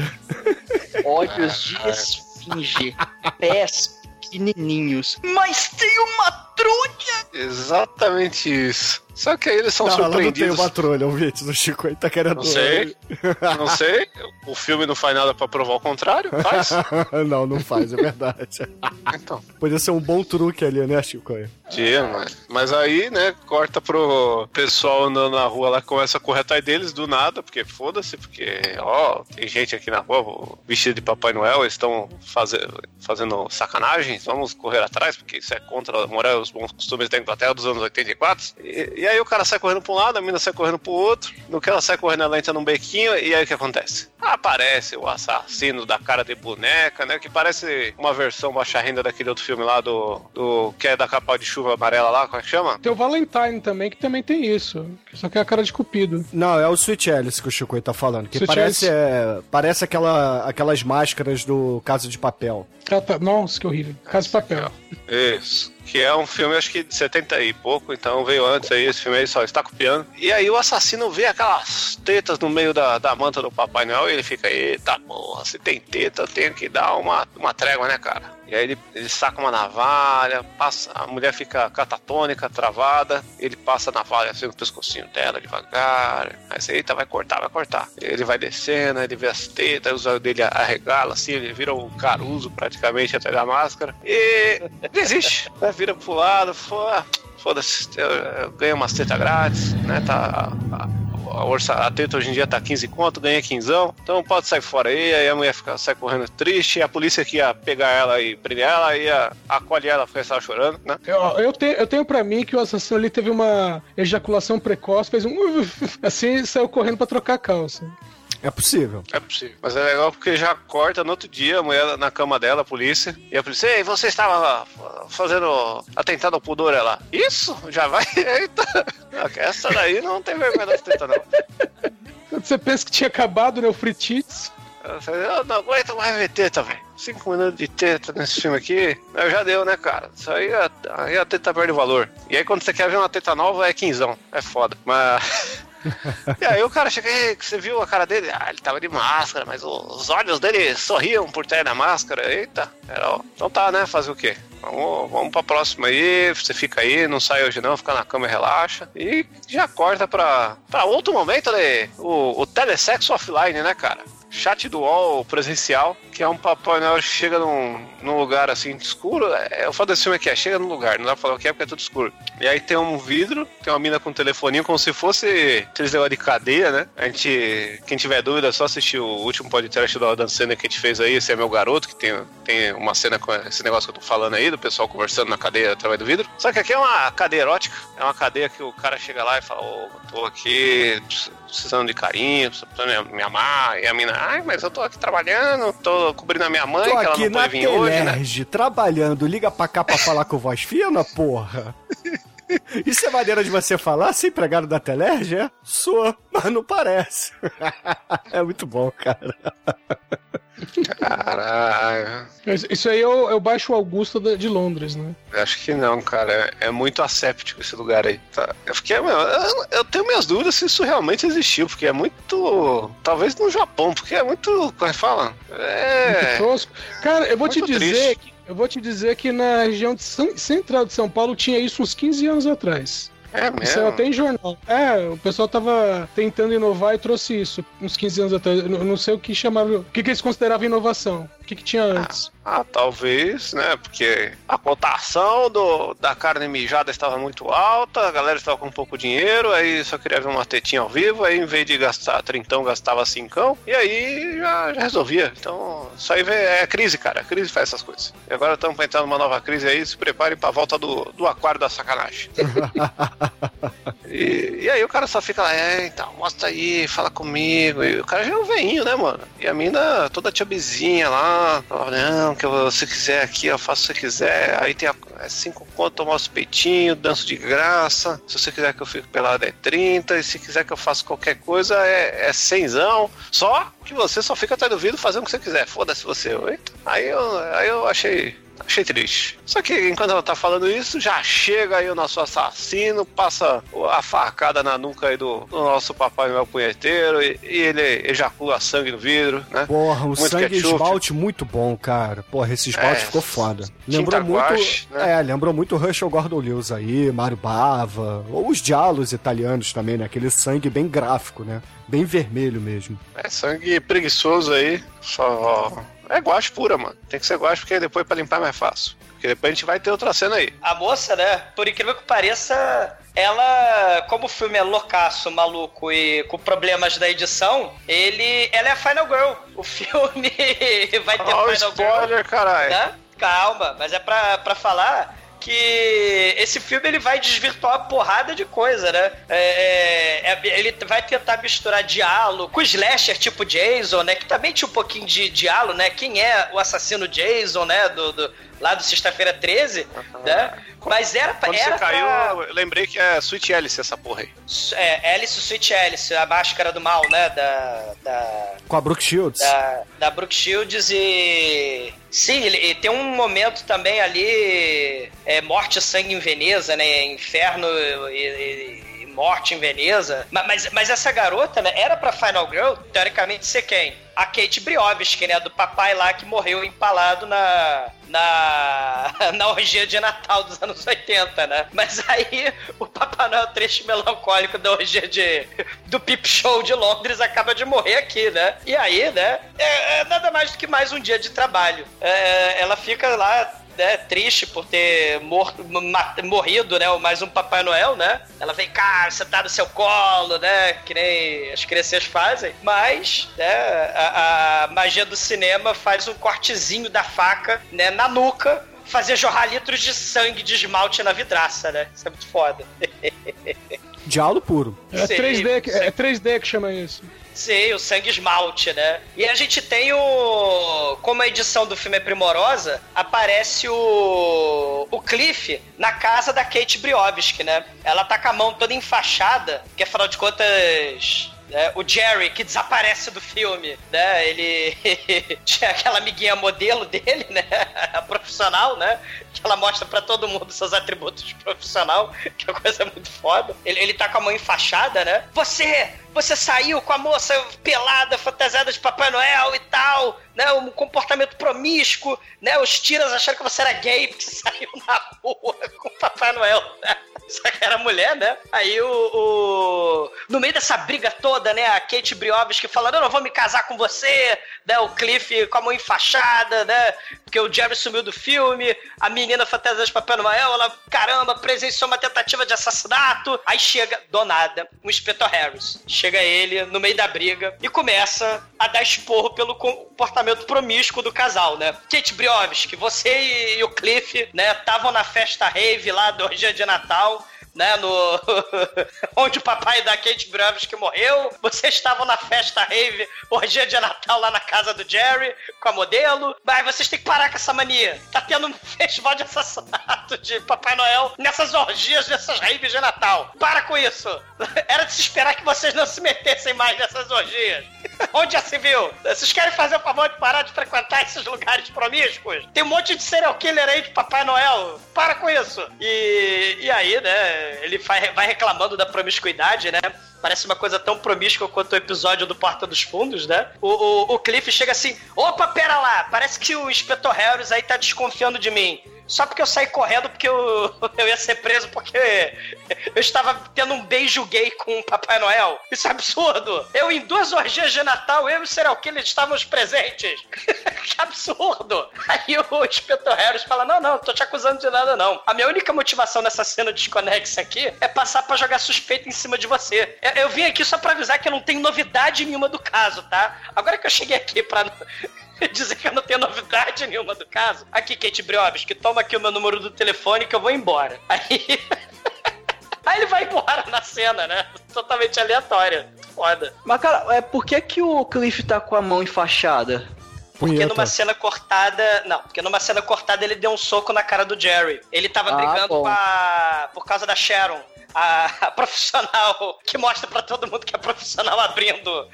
Olhos de esfinge, pés pequenininhos, mas tem uma trulha! Exatamente isso. Só que aí eles são Não, ela não tem surpreendidos. uma trolha, o Vitz, o Chico aí tá querendo... Não sei. Não sei. O filme não faz nada pra provar o contrário. Faz. não, não faz, é verdade. Então. Podia ser um bom truque ali, né, Chico? aí? Tinha, mas, mas aí, né, corta pro pessoal andando na rua lá, começa a correr atrás deles do nada, porque foda-se, porque, ó, tem gente aqui na rua vestida de Papai Noel, eles estão faze fazendo sacanagens, vamos correr atrás, porque isso é contra a moral e os bons costumes da Inglaterra dos anos 84. E, e aí o cara sai correndo pra um lado, a menina sai correndo pro outro, no que ela sai correndo, ela entra num bequinho, e aí o que acontece? Aparece o assassino da cara de boneca, né, que parece uma versão baixa renda daquele outro filme lá do, do que é da capa de chuva amarela lá, como é que chama? Tem o Valentine também, que também tem isso. Só que é a cara de cupido. Não, é o Sweet Alice que o Chico tá falando. Que Sweet parece, é, parece aquela, aquelas máscaras do Casa de Papel. Ah, tá. Nossa, que horrível. Casa de papel. Isso. Que é um filme, acho que de 70 e pouco, então veio antes aí, esse filme aí só está copiando. E aí o assassino vê aquelas tetas no meio da, da manta do Papai Noel e ele fica, eita porra, se tem teta, eu tenho que dar uma, uma trégua, né, cara? E aí ele, ele saca uma navalha, passa, a mulher fica catatônica, travada, ele passa a navalha assim no pescocinho dela devagar. Aí você, eita, vai cortar, vai cortar. Ele vai descendo, ele vê as tetas, os olhos dele arregala assim, ele vira um caruso praticamente atrás da máscara. E desiste, né? Vira pro lado, ah, foda-se, eu, eu ganhei umas tetas grátis, né? Tá. a- a, orça, a teta hoje em dia tá 15 conto, ganhei 15, então pode sair fora aí. Aí a mulher fica, sai correndo triste, a polícia que ia pegar ela e prender ela, ia acolher ela porque estava chorando, né? Eu, eu, tenho, eu tenho pra mim que o assassino ali teve uma ejaculação precoce, fez um. Assim saiu correndo pra trocar a calça. É possível. É possível. Mas é legal porque já corta no outro dia a mulher na cama dela, a polícia. E a polícia, ei, você estava fazendo atentado ao pudor ela. Isso? Já vai? Eita! Essa daí não tem vergonha das tetas, não. Quando você pensa que tinha acabado, né? O Fritites. Eu não aguento mais ver teta, velho. Cinco minutos de teta nesse filme aqui, eu já deu, né, cara? Isso aí, a- aí a teta perde valor. E aí quando você quer ver uma teta nova, é quinzão. É foda. Mas. e aí o cara chega, "Ei, que você viu a cara dele? Ah, ele tava de máscara, mas os olhos dele sorriam por trás da máscara. Eita, era. Então tá, né? Fazer o quê? Vamos, vamos pra próxima aí, você fica aí, não sai hoje não, fica na cama e relaxa. E já corta pra, pra outro momento, né? O, o telesexo offline, né, cara? Chat do UOL presencial, que é um Papai Noel que chega num, num lugar assim escuro. É, o foda desse filme aqui é, chega num lugar, não dá pra falar o que é porque é tudo escuro. E aí tem um vidro, tem uma mina com um telefoninho, como se fosse aqueles negócios de cadeia, né? A gente, quem tiver dúvida, é só assistir o último podcast do Adam Sandler que a gente fez aí, esse é meu garoto, que tem, tem uma cena com esse negócio que eu tô falando aí, do pessoal conversando na cadeia através do vidro. Só que aqui é uma cadeia erótica, é uma cadeia que o cara chega lá e fala, ô, tô aqui precisando de carinho, precisando me, amar, e a mina, ai, mas eu tô aqui trabalhando, tô cobrindo a minha mãe, Tô que ela não pode vir hoje, né? Trabalhando. Liga pra cá pra falar com voz fina, porra. Isso é maneira de você falar sem empregado da Telerge, é? Sou, mas não parece. é muito bom, cara. Caralho. Isso aí é o, é o Baixo Augusto da- de Londres, né? Acho que não, cara. É, é muito asséptico esse lugar aí. Tá? Eu fiquei, meu, eu, eu tenho minhas dúvidas se isso realmente existiu, porque é muito. Talvez no Japão, porque é muito. Como é que fala? Muito É. tosco. Cara, eu vou te Muito dizer triste. que, eu vou te dizer que na região de central de São Paulo tinha isso uns 15 anos atrás. É Isso mesmo. até em jornal. É, o pessoal tava tentando inovar e trouxe isso uns 15 anos atrás. Eu não sei o que chamavam, o que, que eles consideravam inovação. O que, que tinha antes. Ah, talvez, né? Porque a cotação do, da carne mijada estava muito alta, a galera estava com pouco dinheiro, aí só queria ver uma tetinha ao vivo, aí em vez de gastar trintão, gastava cincão, e aí já, já resolvia. Então, isso aí é crise, cara. A crise faz essas coisas. E agora estamos entrar numa nova crise aí, se preparem pra volta do, do aquário da sacanagem. E, e aí o cara só fica lá, é, então, mostra aí, fala comigo. E o cara já é um veinho, né, mano? E a mina toda tchabizinha lá, fala, não, que se quiser aqui, eu faço se você quiser. Aí tem a, é cinco conto, eu mostro peitinho, danço de graça. Se você quiser que eu fique pelado é 30, e se quiser que eu faça qualquer coisa é, é cenzão. Só que você só fica atrás do vidro fazendo o que você quiser. Foda-se você. Aí eu, aí eu achei. Achei triste. Só que enquanto ela tá falando isso, já chega aí o nosso assassino, passa a facada na nuca aí do, do nosso papai Noel punheteiro e, e ele ejacula sangue no vidro, né? Porra, o Muito sangue ketchup. esmalte muito bom, cara. Porra, esse esmalte É, ficou foda. Lembrou muito. guache, né? É, lembrou muito o Russell Gordon Lewis aí, Mário Bava, ou os diálogos italianos também, né? Aquele sangue bem gráfico, né? Bem vermelho mesmo. É sangue preguiçoso aí, só. É guache pura, mano. Tem que ser guache porque depois pra limpar é mais fácil. Porque depois a gente vai ter outra cena aí. A moça, né? Por incrível que pareça, ela, como o filme é loucaço, maluco e com problemas da edição, ele, ela é a Final Girl. O filme vai ter o Final spoiler, Girl, caralho. né? Calma, mas é pra, pra falar que esse filme ele vai desvirtuar uma porrada de coisa, né? É, é, é, ele vai tentar misturar diálogo com slasher tipo Jason, né? Que também tinha um pouquinho de diálogo, né? Quem é o assassino Jason, né? Do, do- lá do Sexta-feira 13, né? Mas era, pra- Quando era você caiu, pra- eu lembrei que é Sweet Alice essa porra aí. é, Alice Sweet Alice, a máscara do mal, né? Da, da, Com a Brooke Shields. da, da Brooke Shields e. Sim, ele, e tem um momento também ali. É, morte e sangue em Veneza, né? Inferno e. e- e Morte em Veneza. Ma- Mas, mas essa garota, né? Era pra Final Girl, teoricamente, ser quem? A Kate Briovski, né? Do papai lá que morreu empalado na. Na, na orgia de Natal dos anos 80, né? Mas aí o Papai Noel trecho melancólico da orgia de, do Pip Show de Londres acaba de morrer aqui, né? E aí, né? É, é nada mais do que mais um dia de trabalho. É, ela fica lá né, triste por ter mor morrido, né? o Mais um Papai Noel, né? Ela vem cá, sentar no seu colo, né? Que nem as crianças fazem. Mas, né? A, a magia do cinema faz um cortezinho da faca, né? Na nuca. Fazer jorrar litros de sangue de esmalte na vidraça, né? Isso é muito foda. Diálogo puro. É Sim, 3D, que- sim. é 3D que chama isso. Sim, o sangue esmalte, né? E a gente tem o. Como a edição do filme é primorosa, aparece o. O Cliff na casa da Kate Briovski, né? Ela tá com a mão toda enfaixada, que afinal de contas. né, o Jerry, que desaparece do filme, né? Ele tinha aquela amiguinha modelo dele, né? A profissional, né? Que ela mostra pra todo mundo seus atributos de profissional, que é uma coisa muito foda. Ele, ele tá com a mão enfaixada, né? Você! Você saiu com a moça pelada, fantasiada de Papai Noel e tal, né? Um comportamento promíscuo, né? Os tiras acharam que você era gay porque saiu na rua com o Papai Noel, né? Só que era mulher, né? Aí o, o- No meio dessa briga toda, né? A Kate Briovski falando, eu não vou me casar com você, né? O Cliff com a mão enfaixada, né? Porque o Jerry sumiu do filme, a menina fantasiada de Papai Noel, ela, caramba, presenciou uma tentativa de assassinato. Aí chega, do nada, o Inspetor Harris. Chega ele no meio da briga e começa a dar esporro pelo comportamento promíscuo do casal, né? Kate Briovski, você e, o Cliff, né, estavam na festa rave lá do dia de Natal né, no onde o papai da Kate Briovski morreu. Vocês estavam na festa rave, orgia de Natal lá na casa do Jerry com a modelo. Mas vocês têm que parar com essa mania. Tá tendo um ritual de assassinato de Papai Noel nessas orgias, nessas raves de Natal. Para com isso. Era de se esperar que vocês não se metessem mais nessas orgias. Onde viu? Vocês querem fazer o favor de parar de frequentar esses lugares promíscuos? Tem um monte de serial killer aí de Papai Noel. Para com isso. E, e aí, né, ele vai, vai reclamando da promiscuidade, né? Parece uma coisa tão promíscua quanto o episódio do Porta dos Fundos, né? O, o, o Cliff chega assim: opa, pera lá, parece que o Inspetor Harris aí tá desconfiando de mim só porque eu saí correndo porque eu, eu ia ser preso porque eu estava tendo um beijo gay com o Papai Noel. Isso é absurdo. Eu, em duas orgias de Natal, eu e o serial killer estávamos presentes. que absurdo. Aí o inspetor Harris fala, não, não, tô te acusando de nada, não. A minha única motivação nessa cena desconexa aqui é passar para jogar suspeita em cima de você. Eu, eu vim aqui só para avisar que eu não tenho novidade nenhuma do caso, tá? Agora que eu cheguei aqui pra dizer que eu não tenho novidade nenhuma do caso. Aqui, Kate Briobis, que toma aqui o meu número do telefone que eu vou embora. Aí. Aí ele vai embora na cena, né? Totalmente aleatória. Foda. Mas, cara, é, por que, que o Cliff tá com a mão enfaixada? Porque Punheta. numa cena cortada. Não, porque numa cena cortada ele deu um soco na cara do Jerry. Ele tava Ah, brigando bom. com a. por causa da Sharon. A, a profissional que mostra pra todo mundo que é profissional abrindo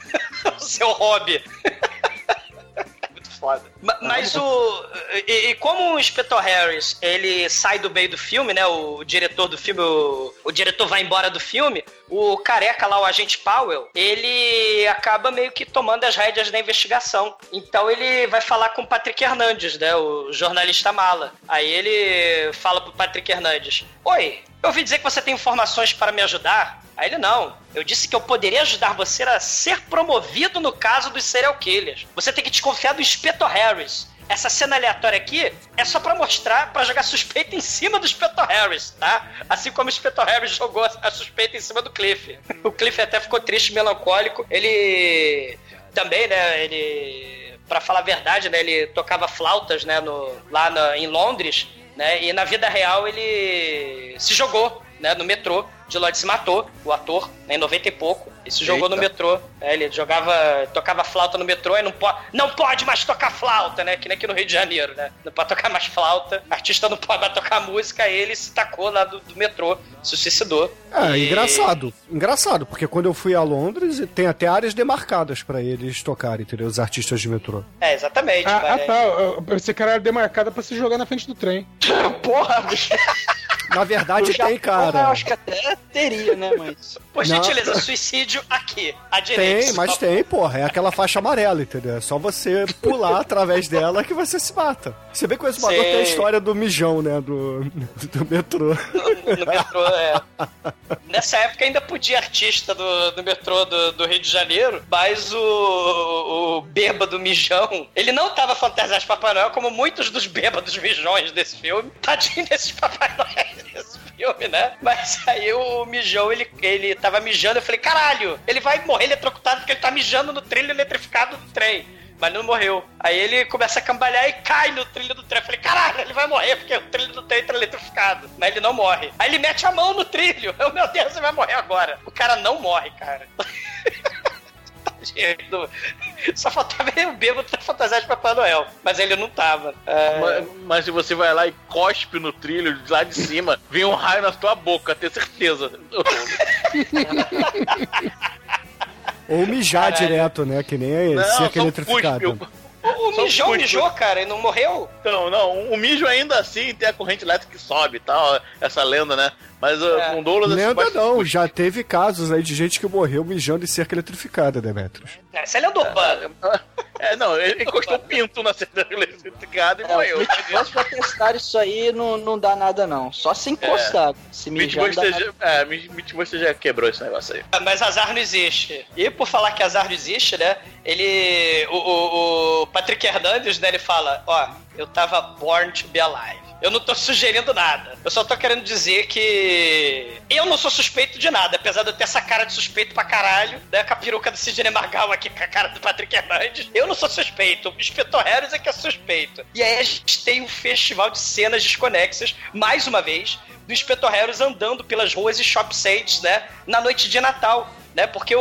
o seu hobby. Foda. Ma- Mas o. E, e como o Inspetor Harris ele sai do meio do filme, né? O diretor do filme, o, o diretor vai embora do filme, o careca lá, o agente Powell, ele acaba meio que tomando as rédeas da investigação. Então ele vai falar com o Patrick Hernandes, né? O jornalista mala. Aí ele fala pro Patrick Hernandes: Oi, eu ouvi dizer que você tem informações para me ajudar. Aí ele não. Eu disse que eu poderia ajudar você a ser promovido no caso dos serial killers. Você tem que desconfiar do Inspector Harris. Essa cena aleatória aqui é só pra mostrar, pra jogar suspeita em cima do Inspector Harris, tá? Assim como o Inspector Harris jogou a suspeita em cima do Cliff. O Cliff até ficou triste melancólico. Ele também, né, ele Pra falar a verdade, né, ele tocava flautas, né, no, lá na- em Londres, né? E na vida real ele se jogou, né, no metrô. De Lloyd se matou, o ator, né, em 90 e pouco. Ele se jogou no metrô. É, ele jogava, tocava flauta no metrô e não pode, não pode mais tocar flauta, né? Que nem aqui no Rio de Janeiro, né? Não pode tocar mais flauta. Artista não pode mais tocar música. Ele se tacou lá do, do metrô, se suicidou. É, E- engraçado. Engraçado, porque quando eu fui a Londres, tem até áreas demarcadas pra eles tocarem, entendeu? Os artistas de metrô. É, exatamente. Ah, ah, tá. Eu- Esse cara era demarcada pra se jogar na frente do trem. Porra, bicho. Na verdade, tem, cara. Eu acho que até teria, né, mas... Por Não. gentileza, suicídio aqui, à direita. Tem, mas tem, porra. É aquela faixa amarela, entendeu? É só você pular através dela que você se mata. Você vê que o Exumador tem a história do mijão, né? Do, do metrô. no, no metrô, é. Nessa época ainda podia artista do, do metrô do, do Rio de Janeiro, mas o, o, bêbado mijão, ele não tava fantasiado de Papai Noel, como muitos dos bêbados mijões desse filme. Tadinho desses Papai Noel desse filme, né? Mas aí o mijão, ele, ele tava mijando, eu falei, caralho, ele vai morrer eletrocutado porque ele tá mijando no trilho eletrificado do trem. Mas não morreu. Aí ele começa a cambalhar e cai no trilho do trem. Eu falei, caralho, ele vai morrer porque o trilho do trem tá eletrificado. Mas ele não morre. Aí ele mete a mão no trilho. Eu, meu Deus, ele vai morrer agora. O cara não morre, cara. Tadinho. Só faltava ele o bêbado ter fantasiado de Papai Noel. Mas ele não tava. É, Mas, mas se você vai lá e cospe no trilho de lá de cima, vem um raio na tua boca, tenho certeza. Ou mijar Caralho. direto, né? Que nem Não, eletrificada. cuspe. o Só mijão mijou, cara, e não morreu? Não, não, o mijo ainda assim tem a corrente elétrica que sobe e tal, essa lenda, né? Mas uh, É. com Douglas... Lenda cospe- não, já teve casos aí de gente que morreu mijando em cerca eletrificada, Demetrius. Essa é lenda urbana. É, não, ele encostou o pinto na cerca eletrificada e É, morreu. Mythbusters pra testar isso aí não, não dá nada, não. Só se encostar. Se mijar, nada. já, é, Mythbuster já quebrou esse negócio aí. Mas azar não existe. E por falar que azar não existe, né? Ele. O, o- o Patrick Hernandes, né? Ele fala: Ó, eu tava born to be alive. Eu não tô sugerindo nada. Eu só tô querendo dizer que. Eu não sou suspeito de nada, apesar de eu ter essa cara de suspeito pra caralho, né? Com a peruca do Sidney Magal aqui com a cara do Patrick Hernandes. Eu não sou suspeito. O Inspetor Harris é que é suspeito. E aí a gente tem um festival de cenas desconexas, mais uma vez, do Inspetor Harris andando pelas ruas e shop sites, né? Na noite de Natal. Né, porque o,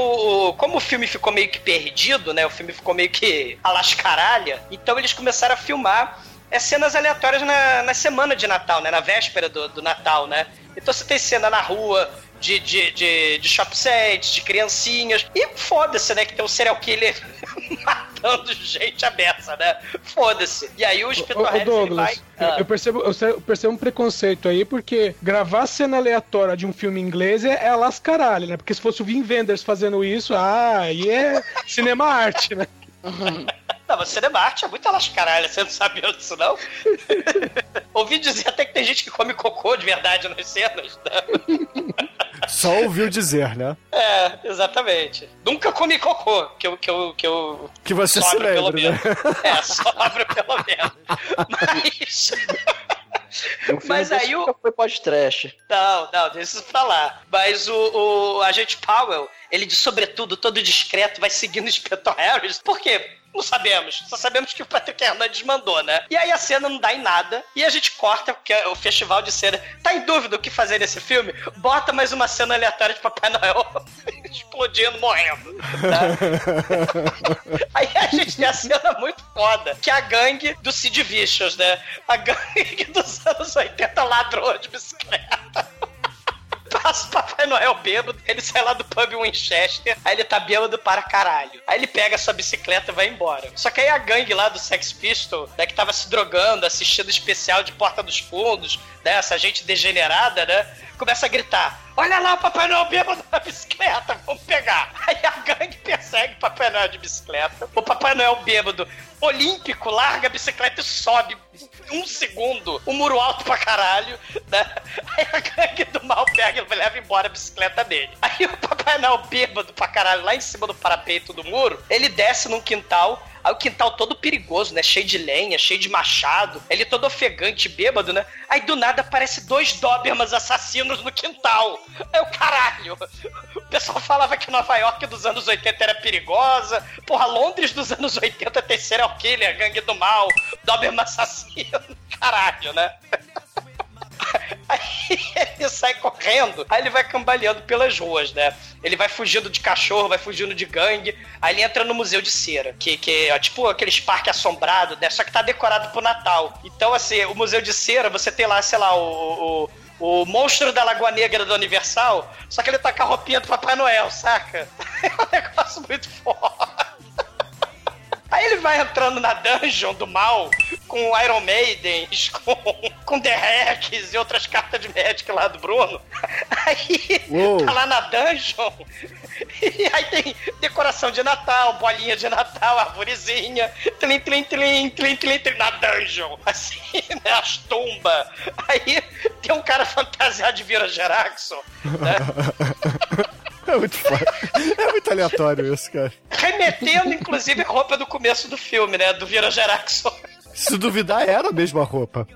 o- como o filme ficou meio que perdido, né? O filme ficou meio que a lascaralha, então eles começaram a filmar é cenas aleatórias na, na semana de Natal, né? Na véspera do, do Natal, né? Então você tem cena na rua, de, de, de, de shop sets, de criancinhas. E foda-se, né? Que tem um serial killer matando gente aberta, né? Foda-se. E aí o ele Douglas, vai. eu- Ah. eu, percebo, eu percebo um preconceito aí, porque gravar cena aleatória de um filme inglês é, é lascaralho, né? Porque se fosse o Vin Wenders fazendo isso, ah, aí é cinema arte, né? Não, mas cinema arte é muito lascaralho, você não sabia disso, não? Ouvi dizer até que tem gente que come cocô de verdade nas cenas, né? Só ouviu dizer, né? É, exatamente. Nunca comi cocô, que eu. Que, eu, que, eu Que você se sobra, pelo lembre, né? menos. É, sobra pelo menos. Mas. Mas aí o- nunca foi pós-trash. Não, não, deixa isso pra lá. Mas o, o agente Powell, ele de sobretudo, todo discreto, vai seguindo o Inspector Harris. Por quê? Não sabemos. Só sabemos que o Patrick Hernandes mandou, né? E aí a cena não dá em nada. E a gente corta, porque o festival de cena. Tá em dúvida o que fazer nesse filme? Bota mais uma cena aleatória de Papai Noel explodindo, morrendo. tá? Aí a gente tem a cena muito foda, que é a gangue do Sid Vicious, né? A gangue dos anos 80 ladrou de bicicleta. Passa o Papai Noel bêbado, ele sai lá do pub Winchester, aí ele tá bêbado para caralho. Aí ele pega sua bicicleta e vai embora. Só que aí a gangue lá do Sex Pistol, né, que tava se drogando, assistindo especial de Porta dos Fundos, né, essa gente degenerada, né, começa a gritar: Olha lá Papai Noel bêbado na bicicleta, vamos pegar. Aí a gangue persegue Papai Noel de bicicleta. O Papai Noel bêbado, olímpico, larga a bicicleta e sobe um segundo, um muro alto pra caralho, né? Aí a gangue do mal pega e leva embora a bicicleta dele. Aí o Papai Noel bêbado pra caralho, lá em cima do parapeito do muro, ele desce num quintal. Aí o quintal todo perigoso, né? Cheio de lenha, cheio de machado. Ele todo ofegante, bêbado, né? Aí do nada aparece dois Dobermans assassinos no quintal. Aí o caralho. O pessoal falava que Nova York dos anos 80 era perigosa. Porra, Londres dos anos 80 tem serial killer, gangue do mal, Doberman assassino. Caralho, né? Aí ele sai correndo, aí ele vai cambaleando pelas ruas, né? Ele vai fugindo de cachorro, vai fugindo de gangue, aí ele entra no Museu de Cera, que, que é tipo aqueles parques assombrados, né? Só que tá decorado pro Natal. Então, assim, o Museu de Cera, você tem lá, sei lá, o, o, o monstro da Lagoa Negra do Universal, só que ele tá com a roupinha do Papai Noel, saca? É um negócio muito foda. Aí ele vai entrando na dungeon do mal com Iron Maiden, com, com The Rex e outras cartas de Magic lá do Bruno. Aí Uou. tá lá na dungeon. E aí tem decoração de Natal, bolinha de Natal, arvorezinha, tlim, tlim, tlim, tlim, tlim, tlim, na dungeon. Assim, né? As tumbas. Aí tem um cara fantasiado de Vira Geraxon, né? É muito foda. É muito aleatório isso, cara. Remetendo, inclusive, a roupa do começo do filme, né? Do Vira Geraxon. Se duvidar, era a mesma roupa.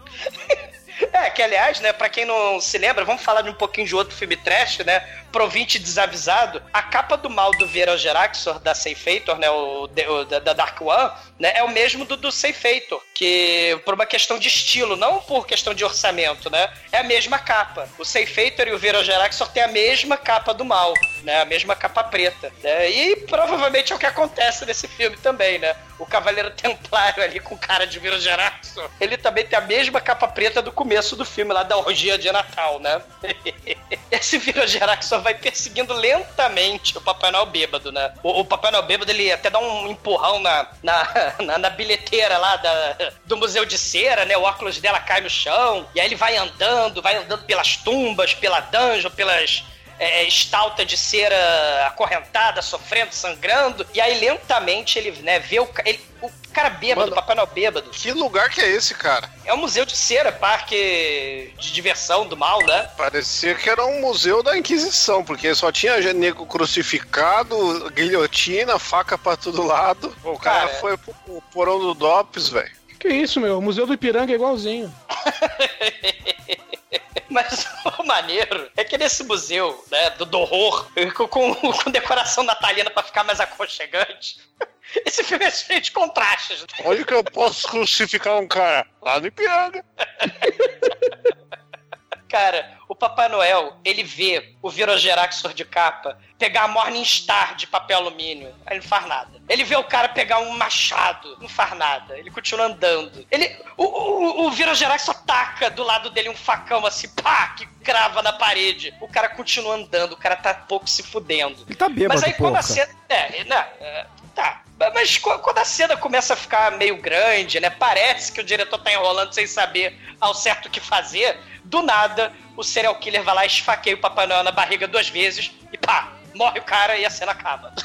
É, que aliás, né, pra quem não se lembra, vamos falar de um pouquinho de outro filme trash, né? Provinte desavisado. A capa do mal do Vera Geraxor, da Seifator, né? O, o da, da Dark One, né? É o mesmo do, do Seifator. Que por uma questão de estilo, não por questão de orçamento, né? É a mesma capa. O Seifator e o Vera Geraxor têm a mesma capa do mal, né? A mesma capa preta. Né? E provavelmente é o que acontece nesse filme também, né? O Cavaleiro Templário ali com cara de Vera Geraxor, ele também tem a mesma capa preta do começo do filme, lá da orgia de Natal, né? Esse Vira Geraxor vai perseguindo lentamente o Papai Noel bêbado, né? O, o Papai Noel bêbado, ele até dá um empurrão na, na, na, na bilheteira lá da, do Museu de Cera, né? O óculos dela cai no chão, e aí ele vai andando, vai andando pelas tumbas, pela dungeon, pelas é, estalta de cera acorrentada, sofrendo, sangrando, e aí lentamente ele, né, vê o, ele, o cara bêbado, Mano, Papai Noel bêbado. Que lugar que é esse, cara? É um museu de cera, parque de diversão do mal, né? Parecia que era um museu da Inquisição, porque só tinha nego crucificado, guilhotina, faca pra todo lado. O cara, Cara, foi pro pro porão do Dops, velho. Que isso, meu? O Museu do Ipiranga é igualzinho. Mas o maneiro é que nesse museu, né, do, do horror, com, com, decoração natalina pra ficar mais aconchegante, esse filme é cheio de contrastes. né? Onde que eu posso crucificar um cara? Lá no Ipiranga. Cara, o Papai Noel, ele vê o Virogeraxor de capa pegar a Morningstar de papel alumínio. Aí não faz nada. Ele vê o cara pegar um machado, não faz nada. Ele continua andando. Ele, o, o, o Virogeraxor taca do lado dele um facão assim, pá, que crava na parede. O cara continua andando, o cara tá pouco se fudendo. Ele tá bêbado, Mas aí quando a cena. É, não, é, tá. Mas quando a cena começa a ficar meio grande, né? Parece que o diretor tá enrolando sem saber ao certo o que fazer. Do nada, o serial killer vai lá, esfaqueia o Papai Noel na barriga duas vezes e pá, morre o cara e a cena acaba.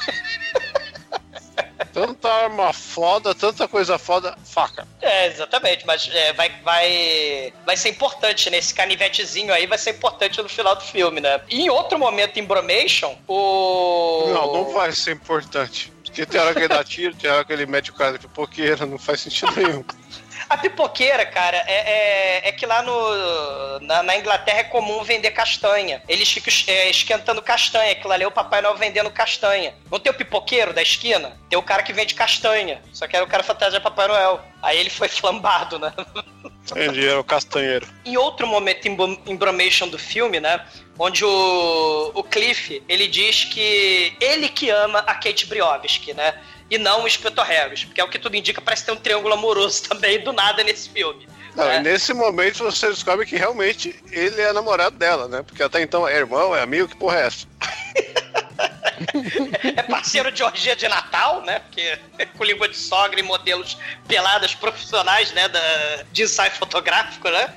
Tanta arma foda, tanta coisa foda, faca. É, exatamente, mas é, vai, vai, vai ser importante, né? Esse canivetezinho aí vai ser importante no final do filme, né? E em outro momento em Bromation, o. Não, não vai ser importante. Porque tem hora que ele dá tiro, tem hora que ele mete o cara de pipoqueira, não faz sentido nenhum. A pipoqueira, cara, é, é, é que lá no, na, na Inglaterra é comum vender castanha. Eles ficam é, esquentando castanha. Aquilo ali é o Papai Noel vendendo castanha. Não tem o pipoqueiro da esquina? Tem o cara que vende castanha. Só que era o cara fantasia Papai Noel. Aí ele foi flambado, né? Entendi, era o castanheiro. Em outro momento em Bromation do filme, né? Onde o, o Cliff, ele diz que ele que ama a Kate Briovski, né? E não o Inspector Harris. Porque é o que tudo indica, parece ter um triângulo amoroso também, do nada, nesse filme. Não, e nesse momento você descobre que realmente ele é namorado dela, né? Porque até então é irmão, é amigo, que porra é essa? É parceiro de orgia de Natal, né? Porque com língua de sogra e modelos peladas profissionais, né? Da, de ensaio fotográfico, né?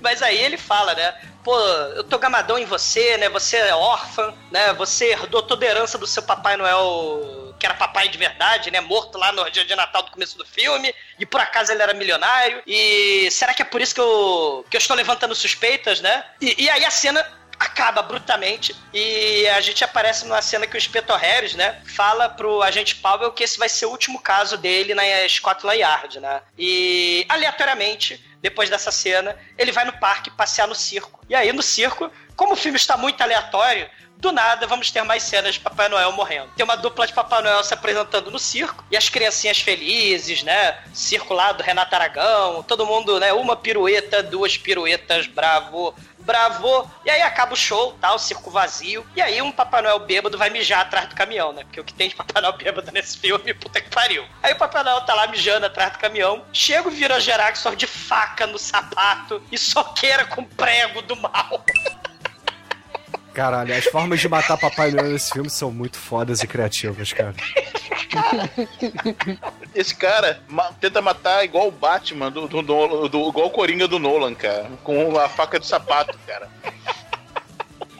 Mas aí ele fala, né? Pô, eu tô gamadão em você, né? Você é órfã, né? Você herdou toda a herança do seu Papai Noel, que era papai de verdade, né? Morto lá no dia de Natal do começo do filme. E por acaso ele era milionário. E será que é por isso que eu, que eu estou levantando suspeitas, né? E, e aí a cena acaba abruptamente e a gente aparece numa cena que o Inspector Harris, né, fala pro agente Powell que esse vai ser o último caso dele na Scotland Yard, né? E aleatoriamente, depois dessa cena, ele vai no parque passear no circo. E aí no circo, como o filme está muito aleatório, do nada vamos ter mais cenas de Papai Noel morrendo. Tem uma dupla de Papai Noel se apresentando no circo e as criancinhas felizes, né? Circo Renato Aragão, todo mundo, né? Uma pirueta, duas piruetas, bravo, bravo. E aí acaba o show, tá? O circo vazio. E aí um Papai Noel bêbado vai mijar atrás do caminhão, né? Porque o que tem de Papai Noel bêbado nesse filme, puta que pariu. Aí o Papai Noel tá lá mijando atrás do caminhão. Chega o Vira Geraxor de faca no sapato e soqueira com prego do mal. Caralho, as formas de matar Papai Noel nesse filme são muito fodas e criativas, cara. Esse cara ma- tenta matar igual o Batman, do, do, do- do- igual o Coringa do Nolan, cara. Com a faca de sapato, cara.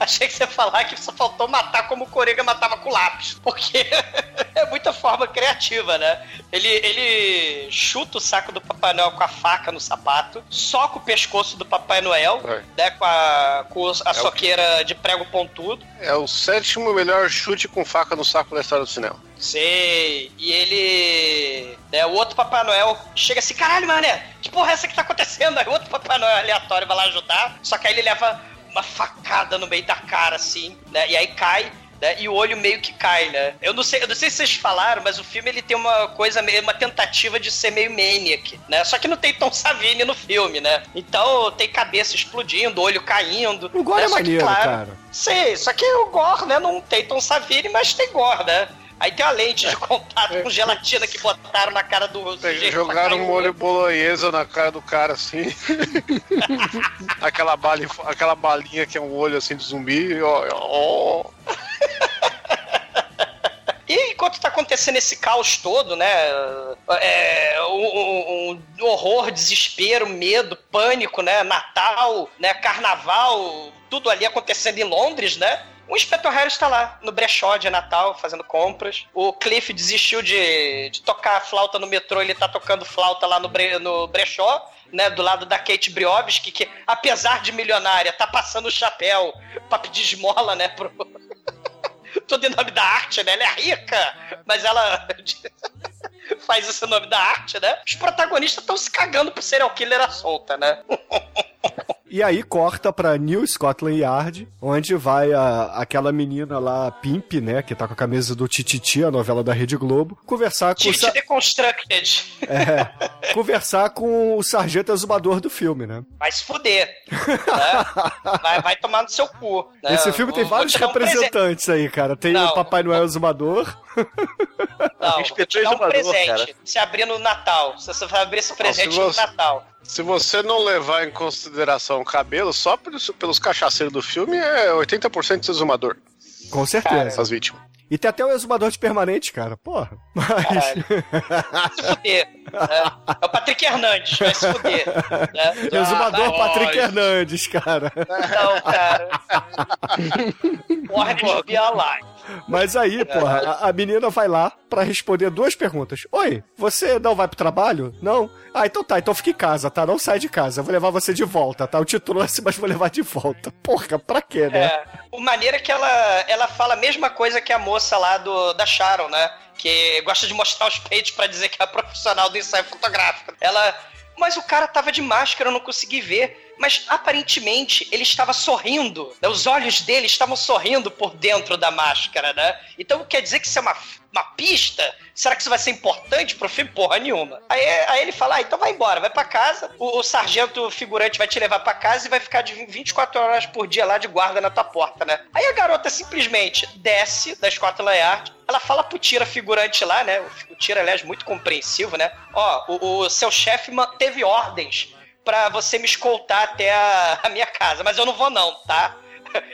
Achei que você ia falar que só faltou matar como o Coringa matava com lápis. Porque é muita forma criativa, né? Ele, ele chuta o saco do Papai Noel com a faca no sapato, soca o pescoço do Papai Noel, É. né? Com a, com a o soqueira de prego pontudo. É o sétimo melhor chute com faca no saco da história do cinema. Sei. E ele. Né, o outro Papai Noel chega assim: caralho, mané, que porra é essa que tá acontecendo? Aí o outro Papai Noel aleatório vai lá ajudar, só que aí ele leva uma facada no meio da cara, assim, né? E aí cai. Né, e o olho meio que cai, né? Eu não sei, eu não sei se vocês falaram, mas o filme ele tem uma coisa meio, uma tentativa de ser meio maniac, né? Só que não tem Tom Savini no filme, né? Então tem cabeça explodindo, olho caindo. O gore né? é que, maneiro, claro, cara. Sim, só que o Gore, né, não tem Tom Savini, mas tem Gore, né? Aí tem uma lente de contato com gelatina que botaram na cara do sujeito. Jogaram um molho bolonhesa na cara do cara assim. aquela, bala, aquela balinha que é um olho assim de zumbi. Ó, ó. E enquanto tá acontecendo esse caos todo, né? É, um- um horror, desespero, medo, pânico, né? Natal, né? Carnaval, tudo ali acontecendo em Londres, né? O Inspector Harris tá lá, no brechó de Natal, fazendo compras. O Cliff desistiu de, de tocar flauta no metrô, ele tá tocando flauta lá no, bre, no brechó, né? Do lado da Kate Briovski, que apesar de milionária, tá passando o chapéu pra pedir esmola, né? Pro, tudo em nome da arte, né? Ela é rica, mas ela faz esse nome da arte, né? Os protagonistas estão se cagando pro serial killer à solta, né? E aí corta pra New Scotland Yard, onde vai a, aquela menina lá, Pimp, né, que tá com a camisa do Tititi, a novela da Rede Globo, conversar com sa- Deconstructed. é, conversar com o sargento exumador do filme, né? Vai se fuder. né? vai, vai tomar no seu cu. né? Esse filme tem vários um representantes aí, cara. Tem Não. o Papai Noel exumador. Não, Inspetor vou te dar um exumador, presente. cara. Se abrir no Natal. Se você vai abrir esse presente se no Natal. Se você não levar em consideração o cabelo, só pelos, pelos cachaceiros do filme é 80% exumador, Com certeza. essas vítimas. E tem até o exumador de permanente, cara. Porra. Mas. Né? É o Patrick Hernandes, vai se fuder. Né? exumador Ah, Patrick. Hernandes, cara. Não, cara. Orange Be Alive. Mas aí, porra, a, a menina vai lá pra responder duas perguntas. Oi, você não vai pro trabalho? Não? Ah, então tá, então fica em casa, tá? Não sai de casa. Eu vou levar você de volta, tá? Eu te trouxe, mas vou levar de volta. Porra, pra quê, né? É, o maneiro é que ela, ela fala a mesma coisa que a moça lá do, da Sharon, né? Gosta de mostrar os peitos pra dizer que é profissional do ensaio fotográfico. Ela. Mas o cara tava de máscara, eu não consegui ver. Mas aparentemente ele estava sorrindo. Os olhos dele estavam sorrindo por dentro da máscara, né? Então quer dizer que isso é uma, uma pista? Será que isso vai ser importante pro filme? Porra nenhuma. Aí, aí ele fala: ah, então vai embora, vai pra casa. O, o sargento figurante vai te levar pra casa e vai ficar de 24 horas por dia lá de guarda na tua porta, né? Aí a garota simplesmente desce da Scotland Yard. Ela fala pro tira figurante lá, né? O tira, aliás, muito compreensivo, né? Ó, o, o seu chefe teve ordens pra você me escoltar até a, a minha casa, mas eu não vou não, tá?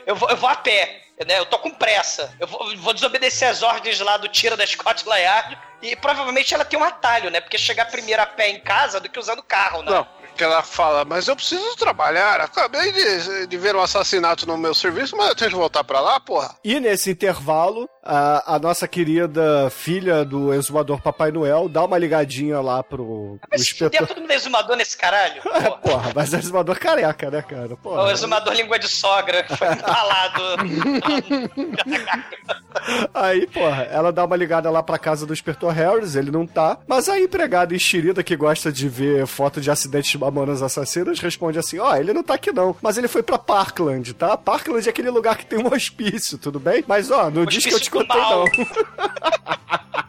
Eu vou, eu vou a pé, né? Eu tô com pressa. Eu vou, vou desobedecer as ordens lá do tira da Scotland Yard e provavelmente ela tem um atalho, né? Porque chegar primeiro a pé em casa do que usando carro, né? Não, porque ela fala, mas eu preciso trabalhar, acabei de, de ver um assassinato no meu serviço, mas eu tenho que voltar pra lá, porra. E nesse intervalo, a, a nossa querida filha do exumador Papai Noel dá uma ligadinha lá pro o Mas inspetor. todo mundo é exumador nesse caralho. Porra. Porra, mas é exumador careca, né, cara? Porra. O exumador língua de sogra que foi empalado. Aí, porra, ela dá uma ligada lá pra casa do inspetor Harris, ele não tá. Mas a empregada enxerida que gosta de ver foto de acidentes de mamonas assassinas responde assim: Ó, ele não tá aqui não, mas ele foi pra Parkland, tá? Parkland é aquele lugar que tem um hospício, tudo bem? Mas ó, não diz que eu te contei mal. não.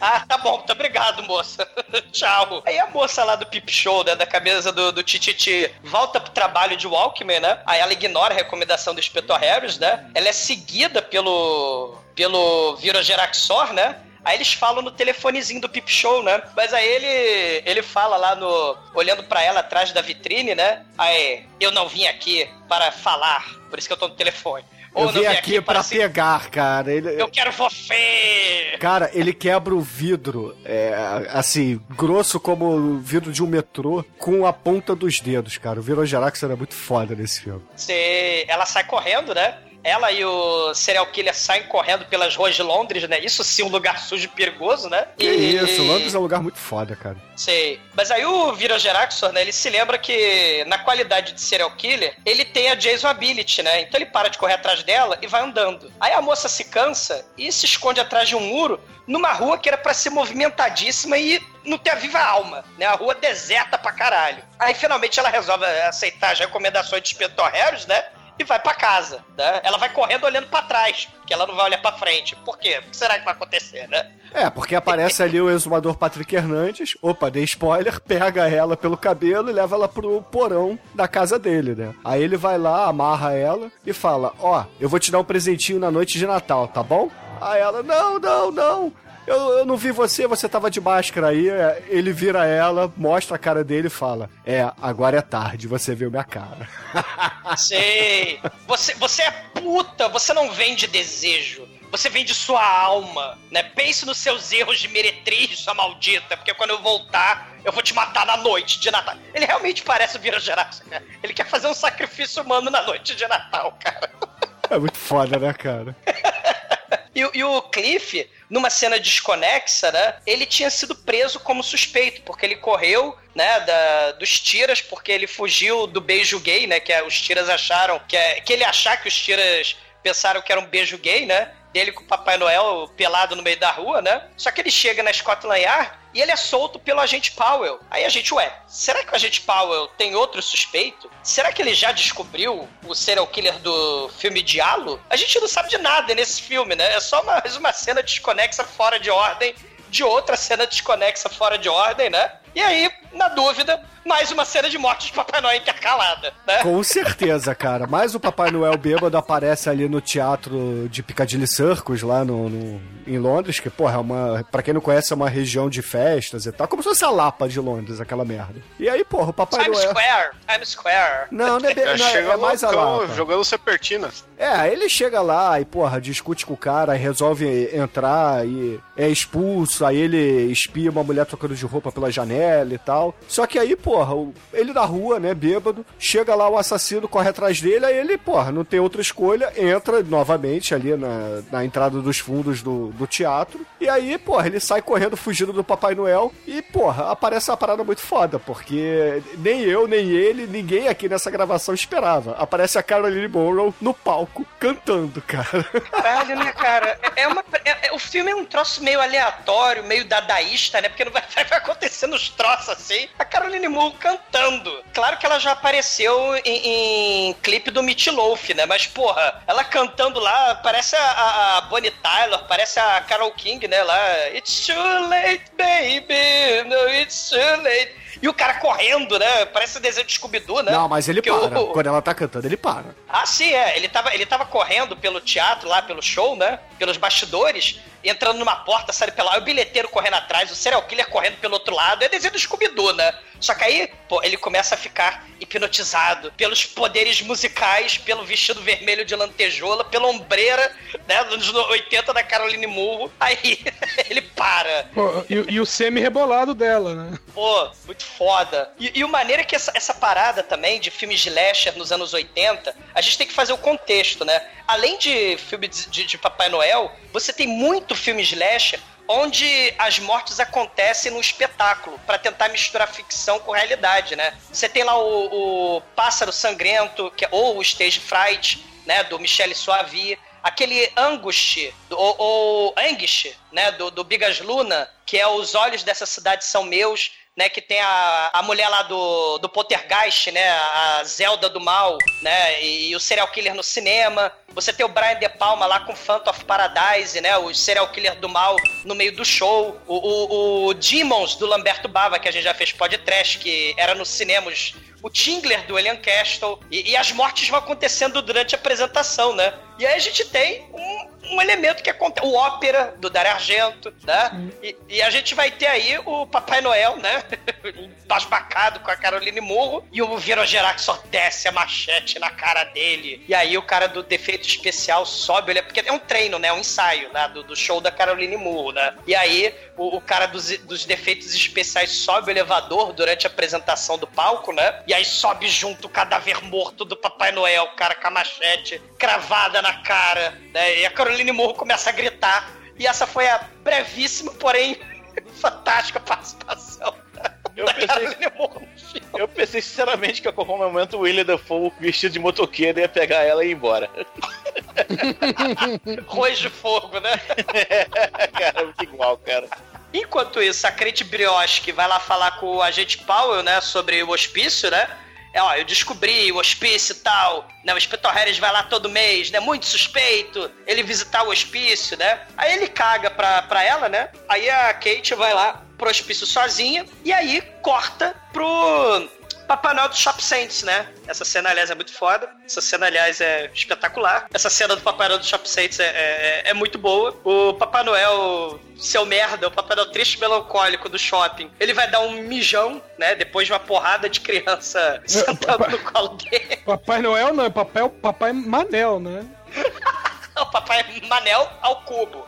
Ah, tá bom, muito obrigado, moça. Tchau. Aí a moça lá do Pip Show, né, da camisa do, do Tititi, volta pro trabalho de Walkman, né? Aí ela ignora a recomendação do Inspetor Harris, né? Ela é seguida pelo, pelo Virogeraxor, né? Aí eles falam no telefonezinho do Pip Show, né? Mas aí ele ele fala lá no olhando pra ela atrás da vitrine, né? Aí, eu não vim aqui para falar, por isso que eu tô no telefone. Eu vim aqui pra se- pegar, cara. Ele, Eu quero você! Cara, ele quebra o vidro, é, assim, grosso como o vidro de um metrô, com a ponta dos dedos, cara. O Virogerax era muito foda nesse filme. Você, ela sai correndo, né? Ela e o serial killer saem correndo pelas ruas de Londres, né? Isso sim, um lugar sujo e perigoso, né? Que isso, Londres é um lugar muito foda, cara. Sei. Mas aí o Virogeraxor, né? Ele se lembra que na qualidade de serial killer, ele tem a Jason Ability, né? Então ele para de correr atrás dela e vai andando. Aí a moça se cansa e se esconde atrás de um muro numa rua que era pra ser movimentadíssima e não ter a viva alma, né? A rua deserta pra caralho. Aí finalmente ela resolve aceitar as recomendações de Inspetor Harris, né? E vai pra casa, né? Ela vai correndo olhando pra trás, porque ela não vai olhar pra frente. Por quê? O que será que vai acontecer, né? É, porque aparece ali o exumador Patrick Hernandes, opa, dei spoiler, pega ela pelo cabelo e leva ela pro porão da casa dele, né? Aí ele vai lá, amarra ela e fala: Ó, eu vou te dar um presentinho na noite de Natal, tá bom? Aí ela: Não, não, não. Eu, eu não vi você, você tava de máscara aí. Ele vira ela, mostra a cara dele e fala: É, agora é tarde, você viu minha cara. Sei. Você, você é puta, você não vende desejo. Você vende sua alma, né? Pense nos seus erros de meretriz, sua maldita, porque quando eu voltar, eu vou te matar na noite de Natal. Ele realmente parece o Vira Geraxa, cara. Ele quer fazer um sacrifício humano na noite de Natal, cara. É muito foda, né, cara? E, e o Cliff, numa cena desconexa, né? Ele tinha sido preso como suspeito, porque ele correu, né, da, dos tiras, porque ele fugiu do beijo gay, né? Que é- os tiras acharam que, é, que ele achar que os tiras pensaram que era um beijo gay, né? Dele com o Papai Noel pelado no meio da rua, né? Só que ele chega na Scotland Yard e ele é solto pelo agente Powell. Aí a gente, ué, será que o agente Powell tem outro suspeito? Será que ele já descobriu o serial killer do filme Diallo? A gente não sabe de nada nesse filme, né? É só mais uma cena desconexa fora de ordem de outra cena desconexa fora de ordem, né? E aí, na dúvida, mais uma cena de morte de Papai Noel intercalada, né? Com certeza, cara. Mais o Papai Noel bêbado aparece ali no teatro de Piccadilly Circus, lá no, no- em Londres, que, porra, é uma. Pra quem não conhece, é uma região de festas e tal. Como se fosse a Lapa de Londres, aquela merda. E aí, porra, o Papai Times Noel. Square, Times Square. Não, não é, bem- não é, chega é mais a Lapa. jogando Sepertina. É, ele chega lá e, porra, discute com o cara, resolve entrar e é expulso, aí ele espia uma mulher trocando de roupa pela janela e tal. Só que aí, porra, ele na rua, né, bêbado, chega lá o assassino, corre atrás dele, aí ele, porra, não tem outra escolha, entra novamente ali na, na entrada dos fundos do, do teatro, e aí, porra, ele sai correndo, fugindo do Papai Noel, e, porra, aparece uma parada muito foda, porque nem eu, nem ele, ninguém aqui nessa gravação esperava. Aparece a Caroline Monroe no palco, cantando, cara. Caralho, né, cara? É uma, é- é- o filme é um troço meio aleatório, meio dadaísta, né? Porque não vai, vai acontecendo uns troços assim. A Caroline Moore cantando. Claro que ela já apareceu em, em clipe do Meat Loaf, né? Mas, porra, ela cantando lá, parece a, a, Bonnie Tyler, parece a Carol King, né? Lá, It's too late, baby, no, it's too late. E o cara correndo, né? Parece o desenho de Scooby-Doo, né? Não, mas ele Porque para. o- Quando ela tá cantando, ele para. ah, sim, é. Ele tava, ele tava correndo pelo teatro, lá pelo show, né? Pelos bastidores, entrando numa porta, sabe pela lá, o bilheteiro correndo atrás, o serial killer correndo pelo outro lado. É desenho do Scooby-Doo, né? Só que aí, pô, ele começa a ficar hipnotizado pelos poderes musicais, pelo vestido vermelho de lantejola, pela ombreira, né? Dos anos 80 da Caroline Murro. Aí ele para. Pô, e, e o semi-rebolado dela, né? Pô, muito foda. E, e o maneiro é que essa, essa parada também de filmes de slasher nos anos 80, a gente tem que fazer o contexto, né? Além de filme de, de- de Papai Noel, você tem muito filme slasher onde as mortes acontecem no espetáculo, pra tentar misturar ficção com realidade, né? Você tem lá o, o Pássaro Sangrento, que é, ou o Stage Fright, né, do Michele Soavi, aquele Angush, do- ou, ou Anguish, né, do, do Bigas Luna, que é Os Olhos dessa Cidade São Meus, né, que tem a, a mulher lá do, do Poltergeist, né, a Zelda do Mal, né, e, o Serial Killer no cinema. Você tem o Brian De Palma lá com Phantom of Paradise, né, o Serial Killer do Mal no meio do show. O, o, o Demons do Lamberto Bava, que a gente já fez podcast, que era nos cinemas o Tingler do Elian Castle, e, e as mortes vão acontecendo durante a apresentação, né? E aí a gente tem um, um elemento que acontece, o ópera do Dario Argento, né? E, e a gente vai ter aí o Papai Noel, né? Embasbacado com a Caroline Murro, e o Virogerac só desce a machete na cara dele. E aí o cara do defeito especial sobe, ele, porque é um treino, né? Um ensaio, né? Do, do show da Caroline Murro, né? E aí o, o cara dos, dos defeitos especiais sobe o elevador durante a apresentação do palco, né? E aí sobe junto o cadáver morto do Papai Noel, o cara com a machete cravada na cara, né? E a Caroline Morro começa a gritar. E essa foi a brevíssima, porém fantástica participação. Eu pensei- filme. Eu pensei sinceramente que a qualquer momento o William Dafoe vestido de motoqueiro ia pegar ela e ir embora. Arroz de fogo, né? cara, muito igual, cara. Enquanto isso, a Crete Brioche vai lá falar com o agente Powell, né, sobre o hospício, né? É, ó, eu descobri o hospício e tal, né? O Inspetor Harris vai lá todo mês, né? Muito suspeito ele visitar o hospício, né? Aí ele caga pra, pra ela, né? Aí a Kate vai lá pro hospício sozinha e aí corta pro Papai Noel do Shop Saints, né? Essa cena, aliás, é muito foda. Essa cena, aliás, é espetacular. Essa cena do Papai Noel do Shop Saints é, é, é muito boa. O Papai Noel, seu merda, o Papai Noel triste e melancólico do shopping, ele vai dar um mijão, né? Depois de uma porrada de criança sentando no colo dele. Papai Noel não, é papel, Papai Manel, né? O Papai Manel ao cubo.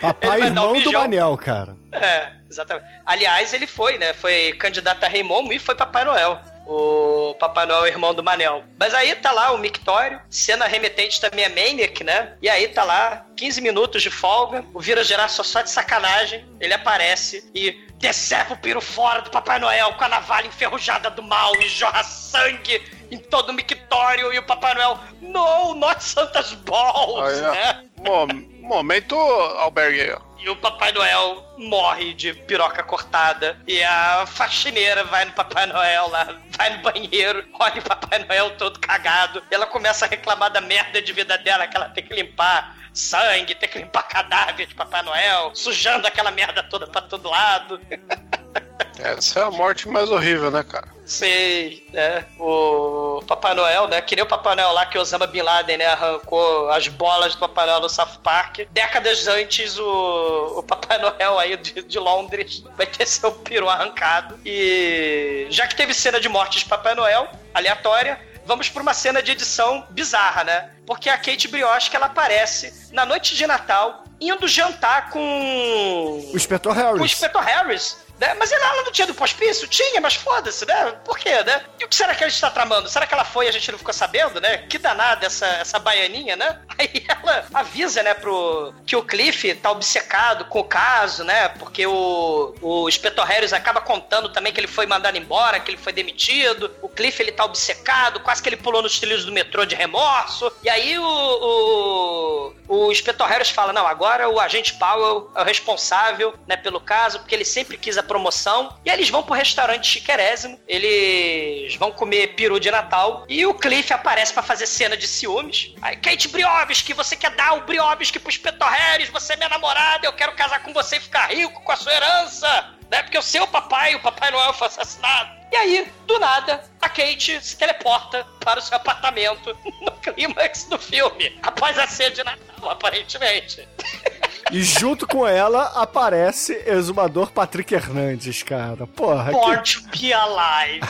Papai dar um irmão do mijão. Manel, cara. É, exatamente. Aliás, ele foi, né? Foi candidato a Rei Momo e foi Papai Noel. O Papai Noel irmão do Manel. Mas aí tá lá o Mictório, cena remetente também é Maniac, né? E aí tá lá, 15 minutos de folga, o Vira Gerar só, só de sacanagem, ele aparece e decepa o piro fora do Papai Noel com a navalha enferrujada do mal e jorra sangue em todo o mictório e o Papai Noel, no, not Santa's balls, Aí, ó. né? Mo- momento albergue. E o Papai Noel morre de piroca cortada. E a faxineira vai no Papai Noel lá, vai no banheiro, olha o Papai Noel todo cagado. E ela começa a reclamar da merda de vida dela, que ela tem que limpar sangue, tem que limpar cadáver de Papai Noel, sujando aquela merda toda pra todo lado. Essa é a morte mais horrível, né, cara? Sei, né? O Papai Noel, né? Que nem o Papai Noel lá que Osama Bin Laden, né? Arrancou as bolas do Papai Noel no South Park. Décadas antes, o, o Papai Noel aí de, de Londres vai ter seu peru arrancado. E já que teve cena de morte de Papai Noel, aleatória, vamos pra uma cena de edição bizarra, né? Porque a Kate Brioche, ela aparece na noite de Natal, indo jantar com... O Inspetor Com o Harris. Inspetor Harris. Né? Mas ela, ela não tinha do hospício? Tinha, mas foda-se, né? Por quê, né? E o que será que ela está tramando? Será que ela foi e a gente não ficou sabendo, né? Que danada essa, essa baianinha, né? Aí ela avisa, né, pro... que o Cliff tá obcecado com o caso, né? Porque o, o Inspetor Harris acaba contando também que ele foi mandado embora, que ele foi demitido. O Cliff, ele tá obcecado, quase que ele pulou nos trilhos do metrô de remorso. E aí o, o, o Inspetor Harris fala, não, agora o agente Powell é o responsável, né, pelo caso, porque ele sempre quis a promoção. E eles vão pro restaurante chiquerésimo, eles vão comer peru de Natal, e o Cliff aparece pra fazer cena de ciúmes. Aí, Kate Briovski, você quer dar o Briovski pro Inspetor Harris, você é minha namorada, eu quero casar com você e ficar rico com a sua herança. Né? Porque o seu papai, o Papai Noel, foi assassinado. E aí, do nada, a Kate se teleporta para o seu apartamento no clímax do filme, após a ceia de Natal, aparentemente. E junto com ela aparece exumador Patrick Hernandes, cara. Porra, Born que... be alive.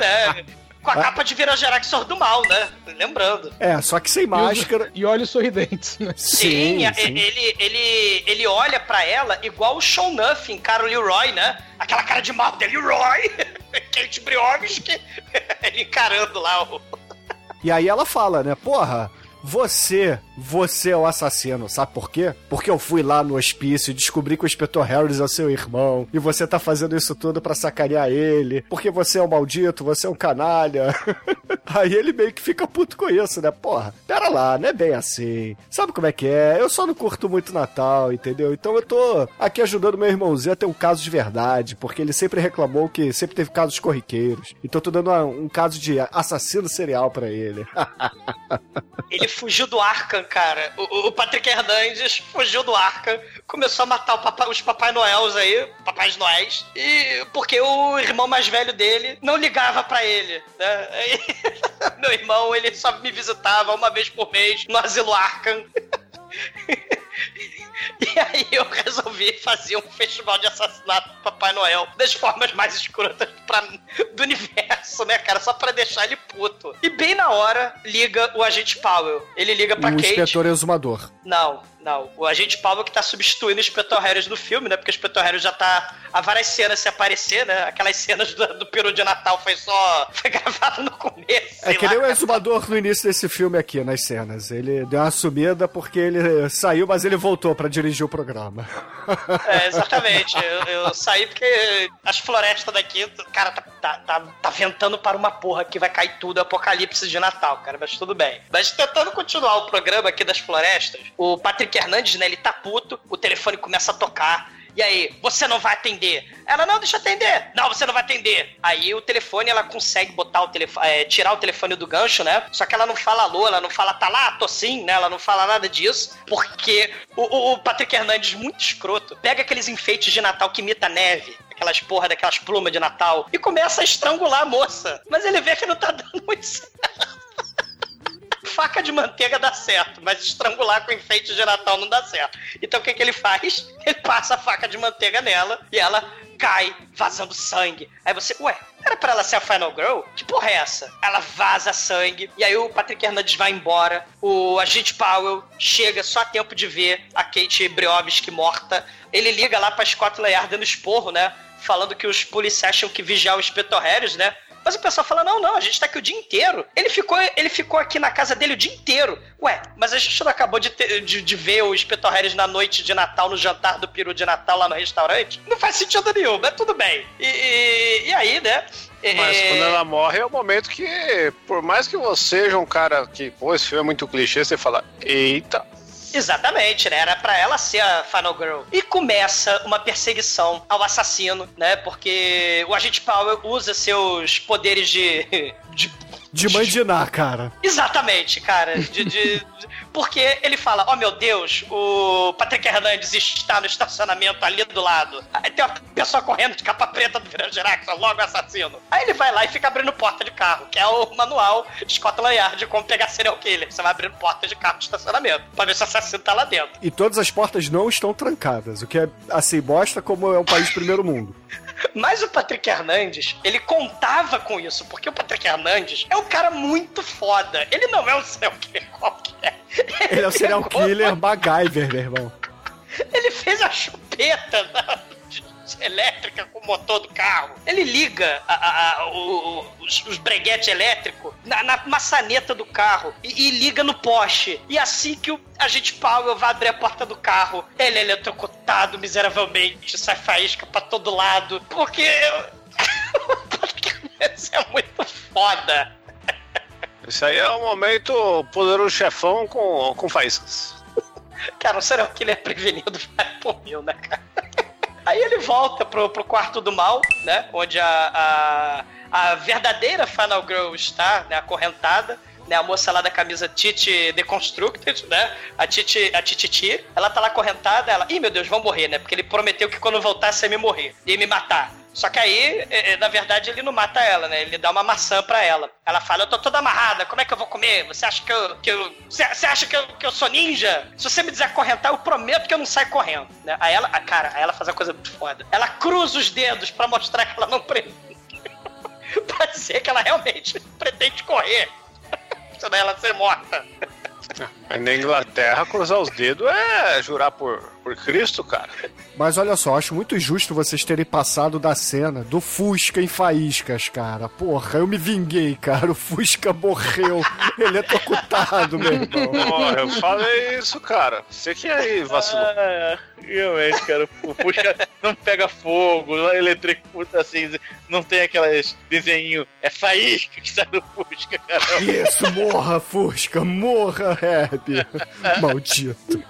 né? Com a capa de Vira Geraxor do mal, né? Lembrando. É, só que sem máscara. E olhos sorridentes, né? Sim, é- sim. Ele, ele, ele olha pra ela igual o Sean Nuff em Cara Leroy, né? Aquela cara de mal dele, Leroy! Kate Briovski, ele encarando lá o... E aí ela fala, né? Porra, você, você é o assassino, sabe por quê? Porque eu fui lá no hospício e descobri que o Inspetor Harris é o seu irmão. E você tá fazendo isso tudo pra sacanear ele. Porque você é um maldito, você é um canalha. Aí ele meio que fica puto com isso, né? Porra, pera lá, não é bem assim. Sabe como é que é? Eu só não curto muito Natal, entendeu? Então eu tô aqui ajudando meu irmãozinho a ter um caso de verdade. Porque ele sempre reclamou que sempre teve casos corriqueiros. Então eu tô dando um caso de assassino serial pra ele. Ele fugiu do Arkham, cara. O, o Patrick Hernandes fugiu do Arkham, começou a matar papai- os Papai Noéis aí, Papais Noéis, e porque o irmão mais velho dele não ligava pra ele, né? Aí, meu irmão, ele só me visitava uma vez por mês no asilo Arkham. E aí eu resolvi fazer um festival de assassinato do Papai Noel das formas mais escrotas pra, do universo, né, cara? Só pra deixar ele puto. E bem na hora, liga o agente Powell. Ele liga pra o Kate. inspetor exumador. Não, não. O agente Powell que tá substituindo o Inspetor Harris no filme, né? Porque o Inspetor Harris já tá há várias cenas se aparecer, né? Aquelas cenas do, do peru de Natal foi só. Foi gravado no começo. É que lá. nem o exumador no início desse filme aqui, nas cenas. Ele deu uma sumida porque ele saiu, mas ele voltou pra dirigir o programa. É, exatamente. Eu, eu saí porque as florestas daqui, cara, tá, tá, tá, tá ventando para uma porra que vai cair tudo, apocalipse de Natal, cara, mas tudo bem. Mas tentando continuar o programa aqui das florestas, o Patrick Hernandes, né, ele tá puto, o telefone começa a tocar. E aí, você não vai atender? Ela, não, deixa eu atender. Não, você não vai atender. Aí o telefone, ela consegue botar o telefone, é, tirar o telefone do gancho, né? Só que ela não fala alô, ela não fala tá lá, tô sim, né? Ela não fala nada disso, porque o, o- o Patrick Hernandes, muito escroto, pega aqueles enfeites de Natal que imita neve, aquelas porra daquelas plumas de Natal, e começa a estrangular a moça. Mas ele vê que não tá dando muito certo. Faca de manteiga dá certo, mas estrangular com enfeite de Natal não dá certo. Então o que, que ele faz? Ele passa a faca de manteiga nela e ela cai vazando sangue. Aí você, ué, era pra ela ser a Final Girl? Que porra é essa? Ela vaza sangue. E aí o Patrick Hernandes vai embora. O agente Powell chega só a tempo de ver a Kate Briovski morta. Ele liga lá pra Scotland Yard no esporro, né? Falando que os policiais tinham que vigiar o Inspetor Harris, né? Mas o pessoal fala: não, não, a gente tá aqui o dia inteiro. Ele ficou, ele ficou aqui na casa dele o dia inteiro. Ué, mas a gente não acabou de, ter, de, de ver o Inspector Harris na noite de Natal, no jantar do peru de Natal lá no restaurante? Não faz sentido nenhum, mas tudo bem. E, e, e aí, né? Mas quando ela morre é o momento que, por mais que você seja um cara que, pô, esse filme é muito clichê, você fala, eita. Exatamente, né? Era pra ela ser a Final Girl. E começa uma perseguição ao assassino, né? Porque o agente Powell usa seus poderes de. de De mandinar, cara. Exatamente, cara. De, de- de- porque ele fala: Oh meu Deus, o Patrick Hernandes está no estacionamento ali do lado. Aí tem uma pessoa correndo de capa preta do Virando Jackson, logo assassino. Aí ele vai lá e fica abrindo porta de carro, que é o manual Scotland Yard de como pegar serial killer. Você vai abrindo porta de carro de estacionamento pra ver se o assassino tá lá dentro. E todas as portas não estão trancadas, o que é assim, mostra como é um país de primeiro mundo. Mas o Patrick Hernandes, ele contava com isso, porque o Patrick Hernandes é um cara muito foda. Ele não é um serial killer qualquer. Ele é o serial killer MacGyver, meu irmão. Ele fez a chupeta de- elétrica com o motor do carro. Ele liga a- a- a- o- os, os breguetes elétricos na, na maçaneta do carro e, e liga no poste. E assim que o agente Powell vai abrir a porta do carro, ele é eletrocutado miseravelmente, sai faísca pra todo lado. Porque. Isso é muito foda. Isso aí é o momento poderoso chefão com, com faíscas. Cara, um serial killer prevenido vai por mil, né, cara? Aí ele volta pro, pro quarto do mal, né? Onde a, a, a verdadeira Final Girl está, né? Acorrentada. Né, a moça lá da camisa Titi Deconstructed, né? A Titi, a Tititi, ela tá lá acorrentada, ela, ih meu Deus, vão morrer, né? Porque ele prometeu que quando voltasse ia me morrer, ia me matar. Só que aí, é, é, na verdade, ele não mata ela, né? Ele dá uma maçã pra ela. Ela fala, eu tô toda amarrada, como é que eu vou comer? Você acha que eu. Que eu você, acha que eu, que eu sou ninja? Se você me desacorrentar, eu prometo que eu não saio correndo. Né? Aí ela, cara, aí ela faz uma coisa muito foda. Ela cruza os dedos pra mostrar que ela não pretende. pra dizer que ela realmente pretende correr. Senão ela ser morta. Mas na Inglaterra, cruzar os dedos é jurar por, por Cristo, cara. Mas olha só, acho muito justo vocês terem passado da cena do Fusca em faíscas, cara. Porra, eu me vinguei, cara. O Fusca morreu. Ele é tocutado, meu irmão. Porra, eu falei isso, cara. Você que aí vacilou. Ah, realmente, cara. O Fusca não pega fogo, não é assim, não tem aquelas desenho. É faísca que sai do Fusca, cara. Isso, morra, Fusca, morra, Herb. Maldito.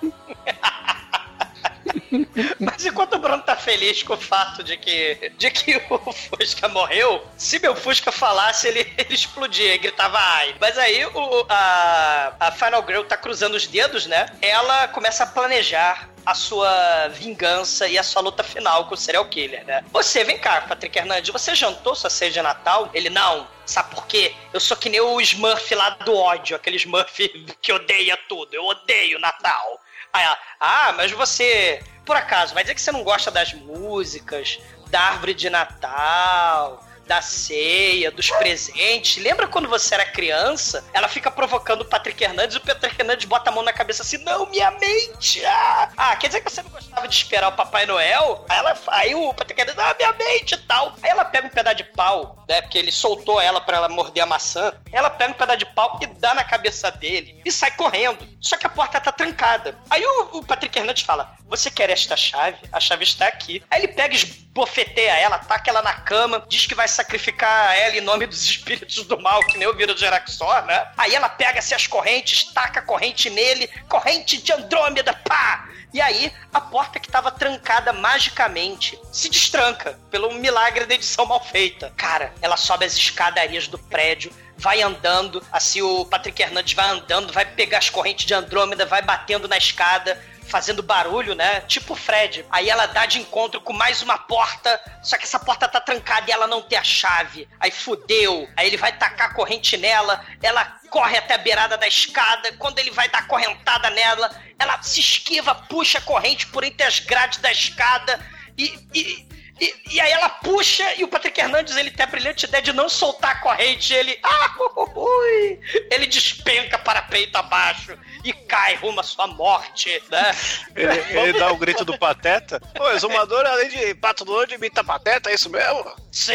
Mas enquanto o Bruno tá feliz com o fato de que, de que o Fusca morreu, se meu Fusca falasse, ele, ele explodia, gritava ai. Mas aí o, a, a Final Girl tá cruzando os dedos, né? Ela começa a planejar a sua vingança e a sua luta final com o serial killer, né? Você, vem cá, Patrick Hernandes, você jantou sua ceia de Natal? Ele, não. Sabe por quê? Eu sou que nem o Smurf lá do ódio, aquele Smurf que odeia tudo. Eu odeio Natal. Aí ela, ah, mas você, por acaso, vai dizer que você não gosta das músicas, da árvore de Natal, da ceia, dos presentes. Lembra quando você era criança? Ela fica provocando o Patrick Hernandes e o Patrick Hernandes bota a mão na cabeça assim: Não, minha mente! Ah, ah quer dizer que você não gostava de esperar o Papai Noel? Aí, ela, aí o Patrick Hernandes, ah, minha mente e tal. Aí ela pega um pedaço de pau, né? Porque ele soltou ela pra ela morder a maçã. Ela pega um pedaço de pau e dá na cabeça dele e sai correndo. Só que a porta tá trancada. Aí o, o Patrick Hernandes fala: Você quer esta chave? A chave está aqui. Aí ele pega, esbofeteia ela, taca ela na cama, diz que vai sacrificar ela em nome dos espíritos do mal, que nem o vírus de Araxor, né? Aí ela pega-se as correntes, taca a corrente nele, corrente de Andrômeda, pá! E aí, a porta que tava trancada magicamente se destranca pelo milagre da edição mal feita. Cara, ela sobe as escadarias do prédio, vai andando, assim o Patrick Hernandes vai andando, vai pegar as correntes de Andrômeda, vai batendo na escada, fazendo barulho, né? Tipo Fred. Aí ela dá de encontro com mais uma porta, só que essa porta tá trancada e ela não tem a chave. Aí fudeu. Aí ele vai tacar a corrente nela, ela corre até a beirada da escada. Quando ele vai dar correntada nela, ela se esquiva, puxa a corrente por entre as grades da escada e. e E, e aí ela puxa e o Patrick Hernandes ele tem a brilhante ideia de não soltar a corrente. Ele, ah, ui, ele despenca para peito abaixo e cai rumo à sua morte, né? Ele, ele dá o grito do pateta. Ô, exumador, além de pato doido, imita pateta, é isso mesmo? Sim!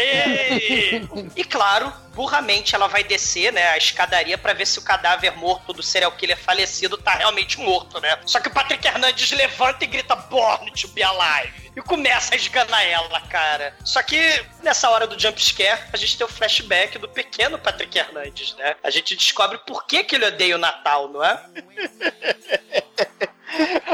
E claro, burramente ela vai descer, né, a escadaria para ver se o cadáver morto do serial killer falecido tá realmente morto, né? Só que o Patrick Hernandes levanta e grita Born to be alive. E começa a esganar ela, cara. Só que nessa hora do jump scare, a gente tem o flashback do pequeno Patrick Hernandes, né? A gente descobre por que, que ele odeia o Natal, não é?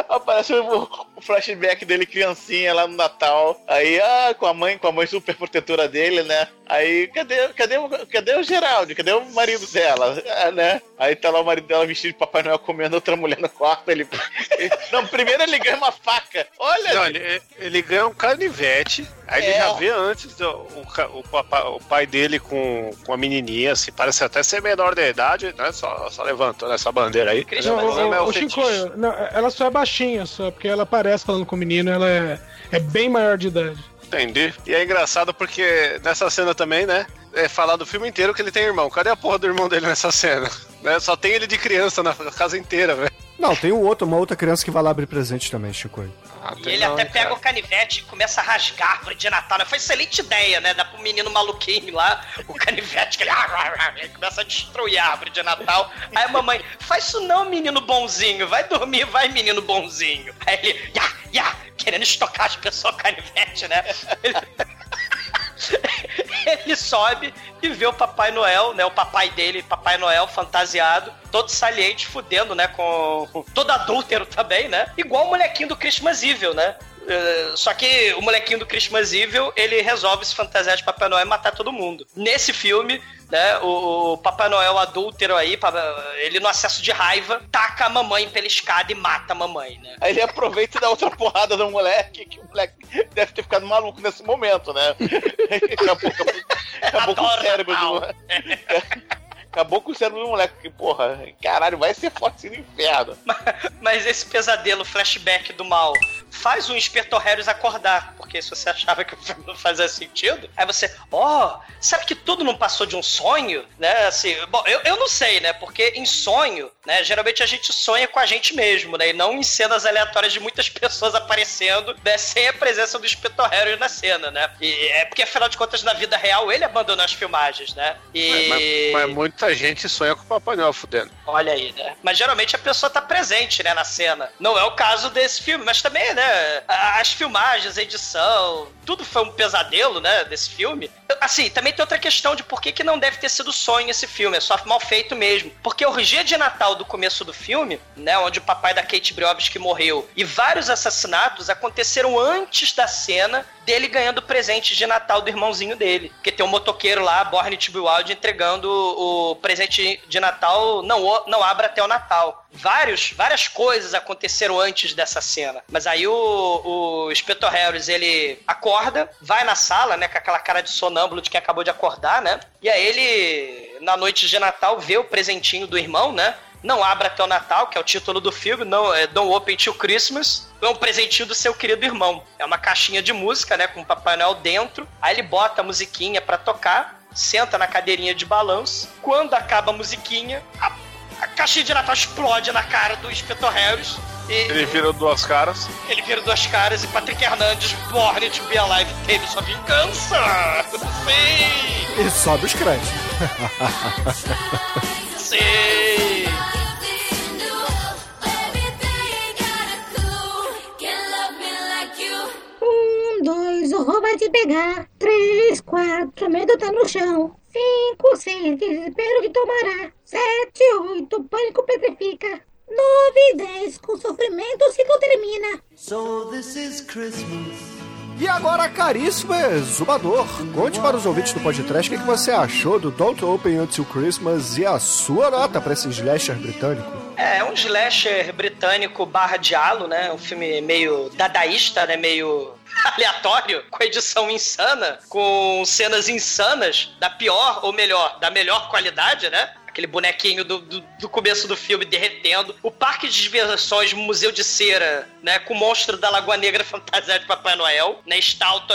Aparece o, o flashback dele criancinha lá no Natal. Aí, ah, com a mãe, com a mãe super protetora dele, né? Aí, cadê, cadê, o- cadê o Geraldo? Cadê o marido dela? Ah, né? Aí tá lá o marido dela vestido de Papai Noel comendo outra mulher no quarto. Ele... Não, primeiro ele ganha uma faca. Olha! Não, ele, ele ganha um canivete, aí ele É. já vê antes o, o, o pai dele com, com a menininha, assim, parece até ser menor de idade, né? Só, só levantou essa bandeira aí. Não, o, é o, o o. Chico, não, ela só é baixinha, só, porque ela parece falando com o menino, ela é, é bem maior de idade. Entendi. E é engraçado porque nessa cena também, né? É falar do filme inteiro que ele tem irmão. Cadê a porra do irmão dele nessa cena? Né? Só tem ele de criança na casa inteira, velho. Não, tem um outro, uma outra criança que vai lá abrir presente também, Chico. Ah, E ele até pega o canivete e começa a rasgar a árvore de Natal. Né? Foi excelente ideia, né? Dá pro menino maluquinho lá, o canivete, que ele, ele começa a destruir a árvore de Natal. Aí a mamãe, faz isso não, menino bonzinho. Vai dormir, vai, menino bonzinho. Aí ele, ya, ya, querendo estocar as pessoas com canivete, né? Ele... Ele sobe e vê o Papai Noel, né? O papai dele, Papai Noel fantasiado, todo saliente, fudendo, né? Com todo adúltero também, né? Igual o molequinho do Christmas Evil, né? Eh, Só que o molequinho do Christmas Evil, ele resolve se fantasiar de Papai Noel e matar todo mundo. Nesse filme, né, o, o Papai Noel adúltero aí, ele no acesso de raiva, taca a mamãe pela escada e mata a mamãe, né? Aí ele aproveita e dá outra porrada no moleque, que o moleque deve ter ficado maluco nesse momento, né? acabou, acabou, acabou com o cérebro do moleque. Acabou com o cérebro do moleque, que, porra, caralho, vai ser forte no inferno. Mas esse pesadelo, flashback do mal, faz o Inspetor Harris acordar. Porque se você achava que o filme não fazia sentido, aí você, ó, será que tudo não passou de um sonho? Né, assim, bom, eu, eu não sei, né? Porque em sonho, né, geralmente a gente sonha com a gente mesmo, né? E não em cenas aleatórias de muitas pessoas aparecendo, né, sem a presença do Inspetor Harris na cena, né? E é porque, afinal de contas, na vida real, ele abandonou as filmagens, né? E... Mas, mas muita gente sonha com o Papai Noel fudendo. Olha aí, né? Mas geralmente a pessoa tá presente, né, na cena. Não é o caso desse filme, mas também, né, as filmagens, a edição, tudo foi um pesadelo, né, desse filme. Assim, também tem outra questão de por que, que não deve ter sido sonho esse filme, é só mal feito mesmo. Porque o dia de Natal do começo do filme, né, onde o papai da Kate Briovski morreu, e vários assassinatos aconteceram antes da cena dele ganhando presente de Natal do irmãozinho dele. Porque tem um motoqueiro lá, Born to be Wild, entregando o presente de Natal, não, não abra até o Natal. Vários, várias coisas aconteceram antes dessa cena. Mas aí o, o Inspector Harris, ele acorda, vai na sala, né, com aquela cara de sonâmbulo de quem acabou de acordar, né? E aí ele, na noite de Natal, vê o presentinho do irmão, né? Não abra até o Natal, que é o título do filme, não, é Don't Open Till Christmas. É um presentinho do seu querido irmão. É uma caixinha de música, né, com o Papai Noel dentro. Aí ele bota a musiquinha pra tocar, senta na cadeirinha de balanço. Quando acaba a musiquinha, a, a caixinha de Natal explode na cara do Inspector Harris. E Ele vira duas caras. ele vira duas caras e Patrick Hernandes, Born to be Alive, teve sua vingança! Sim! E sobe os créditos. Sim! Um, dois, o roubo vai te pegar. Três, quatro, medo tá no chão. Cinco, seis, desespero te tomará. Sete, oito, pânico petrifica. Nove e dez, com sofrimento o ciclo termina. So this is Christmas. E agora, caríssimo exumador, conte para os ouvintes do podcast o que, que você achou do Don't Open Until Christmas e a sua nota para esse slasher britânico. É, é um slasher britânico barra diálogo, né? Um filme meio dadaísta, né? Meio aleatório, com edição insana, com cenas insanas, da pior ou melhor, da melhor qualidade, né? Aquele bonequinho do, do, do começo do filme derretendo. O parque de diversões Museu de Cera, né? Com o monstro da Lagoa Negra fantasiado de Papai Noel, né? Estalta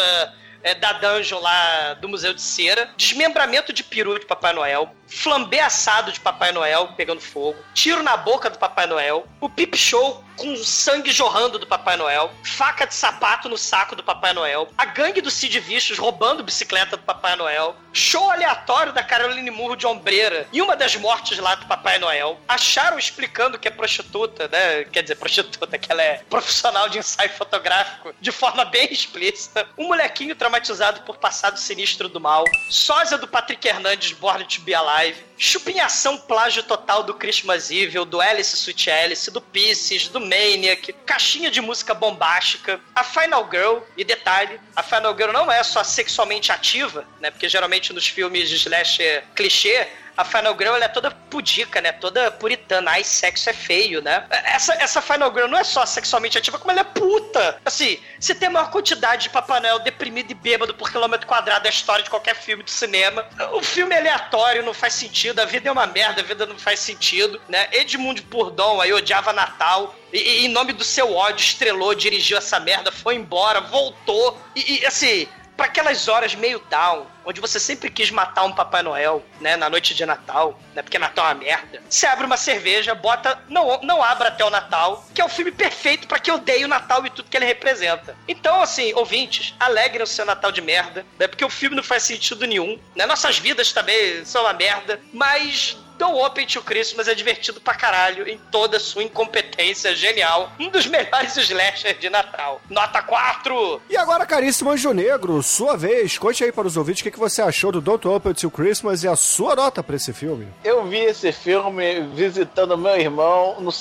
é, da dungeon lá do Museu de Cera, desmembramento de peru de Papai Noel, flambé assado de Papai Noel pegando fogo, tiro na boca do Papai Noel, o pip show com sangue jorrando do Papai Noel, faca de sapato no saco do Papai Noel, a gangue do Cid Vicious roubando bicicleta do Papai Noel, show aleatório da Caroline Murro de ombreira e uma das mortes lá do Papai Noel, acharam explicando que é prostituta, né? Quer dizer, prostituta, que ela é profissional de ensaio fotográfico de forma bem explícita, um molequinho traumatizado por passado sinistro do mal, sósia do Patrick Hernandes Born to Be Alive, chupinhação plágio total do Christmas Evil, do Alice Sweet Alice, do Pisces, do Maniac, caixinha de música bombástica, a Final Girl, e detalhe, a Final Girl não é só sexualmente ativa, né? Porque geralmente nos filmes de slasher clichê, a Final Girl é toda pudica, né? Toda puritana. Ai, sexo é feio, né? Essa, essa Final Girl não é só sexualmente ativa, como ela é puta. Assim, se tem a maior quantidade de Papai Noel deprimido e bêbado por quilômetro quadrado da história de qualquer filme de cinema. O filme é aleatório, não faz sentido. A vida é uma merda, a vida não faz sentido, né? Edmund Purdon aí odiava Natal. E, e em nome do seu ódio, estrelou, dirigiu essa merda, foi embora, voltou. E, e assim, para aquelas horas meio down, onde você sempre quis matar um Papai Noel, né, na noite de Natal, né, porque Natal é uma merda. Você abre uma cerveja, bota, não, não abra até o Natal, que é o filme perfeito para que eu odeie o Natal e tudo que ele representa. Então, assim, ouvintes, alegrem o seu Natal de merda, né, porque o filme não faz sentido nenhum, né, nossas vidas também são uma merda, mas Don't Open to Christmas é divertido pra caralho em toda a sua incompetência genial. Um dos melhores slashers de Natal. Nota 4! E agora, caríssimo Anjo Negro, sua vez, conte aí para os ouvintes o que, que você achou do Don't Open to Christmas e a sua nota para esse filme. Eu vi esse filme visitando meu irmão no,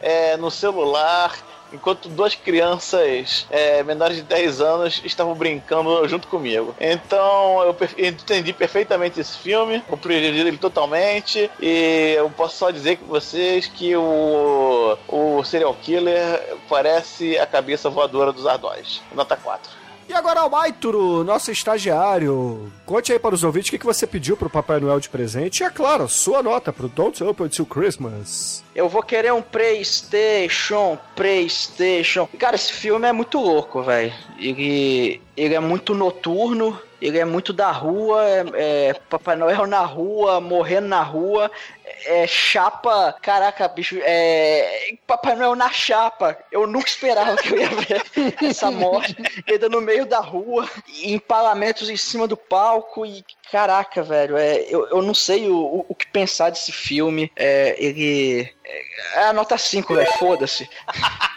é, no celular enquanto duas crianças é, menores de 10 anos estavam brincando junto comigo. Então eu entendi perfeitamente esse filme, compreendi ele totalmente e eu posso só dizer que vocês que o, o serial killer parece a cabeça voadora dos Ardóis. Nota 4. E agora, Almaituro, nosso estagiário, conte aí para os ouvintes o que, que você pediu pro Papai Noel de presente e, é claro, sua nota pro Don't Open Till Christmas. Eu vou querer um PlayStation, PlayStation. Cara, esse filme é muito louco, velho. Ele, ele é muito noturno, ele é muito da rua, é, é, Papai Noel na rua, morrendo na rua, é chapa, caraca, bicho, é Papai Noel na chapa. Eu nunca esperava que eu ia ver essa morte, ainda no meio da rua, empalamentos em cima do palco e caraca, velho, é, eu, eu não sei o, o, o que pensar desse filme. É, ele é a nota 5, velho, foda-se.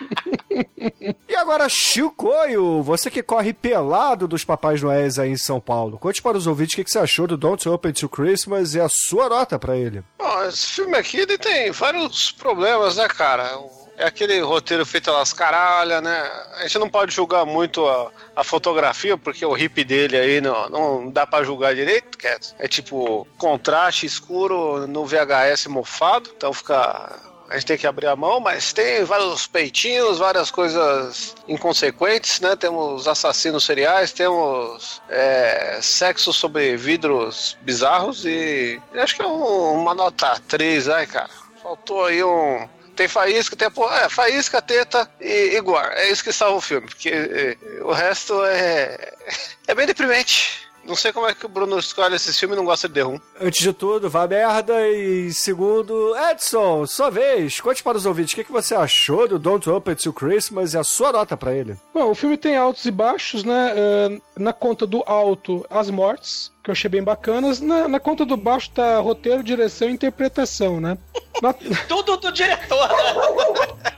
e agora, Chicoio, você que corre pelado dos Papais Noéis aí em São Paulo, conte para os ouvintes o que você achou do Don't Open to Christmas e a sua nota para ele. Bom, esse filme aqui ele tem vários problemas, né, cara? É aquele roteiro feito às caralhas, né? A gente não pode julgar muito a, a fotografia, porque o hip dele aí não, não dá para julgar direito, que é, é tipo contraste escuro no VHS mofado, então fica a gente tem que abrir a mão, mas tem vários peitinhos, várias coisas inconsequentes, né? Temos assassinos seriais, temos é, sexo sobre vidros bizarros e acho que é um, uma nota 3, ai, cara. Faltou aí um, tem faísca, tem é, faísca, teta e, e guar. É isso que salva o filme, porque é, o resto é, é bem deprimente. Não sei como é que o Bruno escolhe esse filme e não gosta de The Room. Antes de tudo, vá merda. E segundo, Edson, sua vez. Conte para os ouvintes o que, que você achou do Don't Open to Christmas e a sua nota para ele. Bom, o filme tem altos e baixos, né? Uh, na conta do alto, as mortes, que eu achei bem bacanas. Na, na conta do baixo tá roteiro, direção e interpretação, né? Na... Tudo do diretor, né?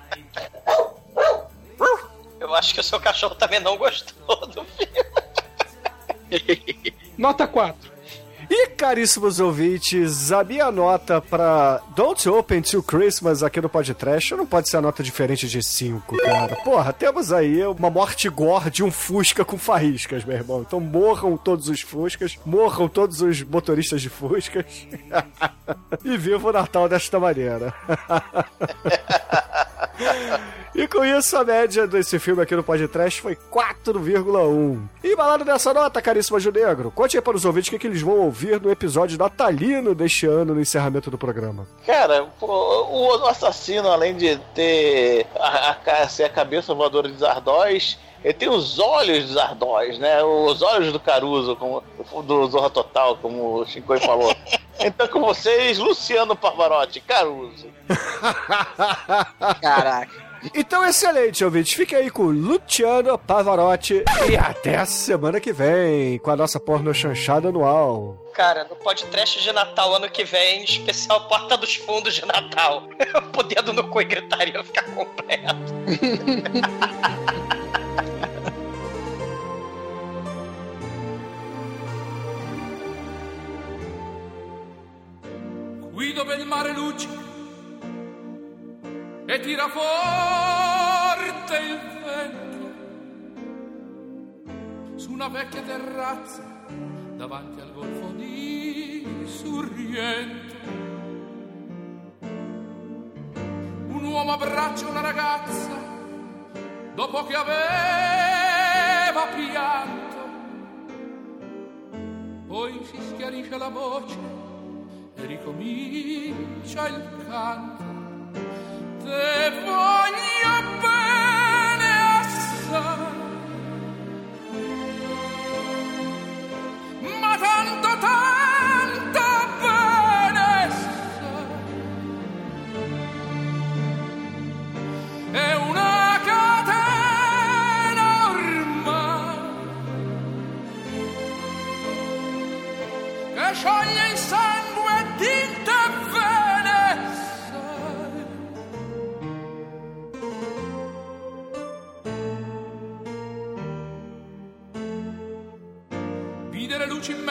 Eu acho que o seu cachorro também não gostou do filme. Nota 4. E caríssimos ouvintes, a minha nota para Don't Open Till Christmas aqui no podcast não pode ser a nota diferente de 5, cara. Porra, temos aí uma morte gore de um Fusca com faíscas, meu irmão. Então morram todos os Fuscas, morram todos os motoristas de Fuscas. e viva o Natal desta maneira. E com isso, a média desse filme aqui no podcast foi 4,1. E balado dessa nota, caríssima Junegro, conte aí para os ouvintes o que, que eles vão ouvir no episódio natalino deste ano, no encerramento do programa. Cara, o assassino, além de ter a, a, ser a cabeça voadora de Zardóis, ele tem os olhos de Zardóis, né? Os olhos do Caruso, como, do Zorra Total, como o Shinkoi falou. Então, com vocês, Luciano Pavarotti, Caruso. Caraca. Então, excelente, ouvinte. Fique aí com Luciano Pavarotti. E até a semana que vem, com a nossa porno chanchada anual. Cara, no podcast de Natal ano que vem, especial Porta dos Fundos de Natal. o dedo no cu e gritaria ficar completo. Mare luccica e tira forte il vento su una vecchia terrazza davanti al golfo di Sorrento. Un uomo abbraccia una ragazza dopo che aveva pianto, poi si schiarisce la voce e ricomincia il canto. that your you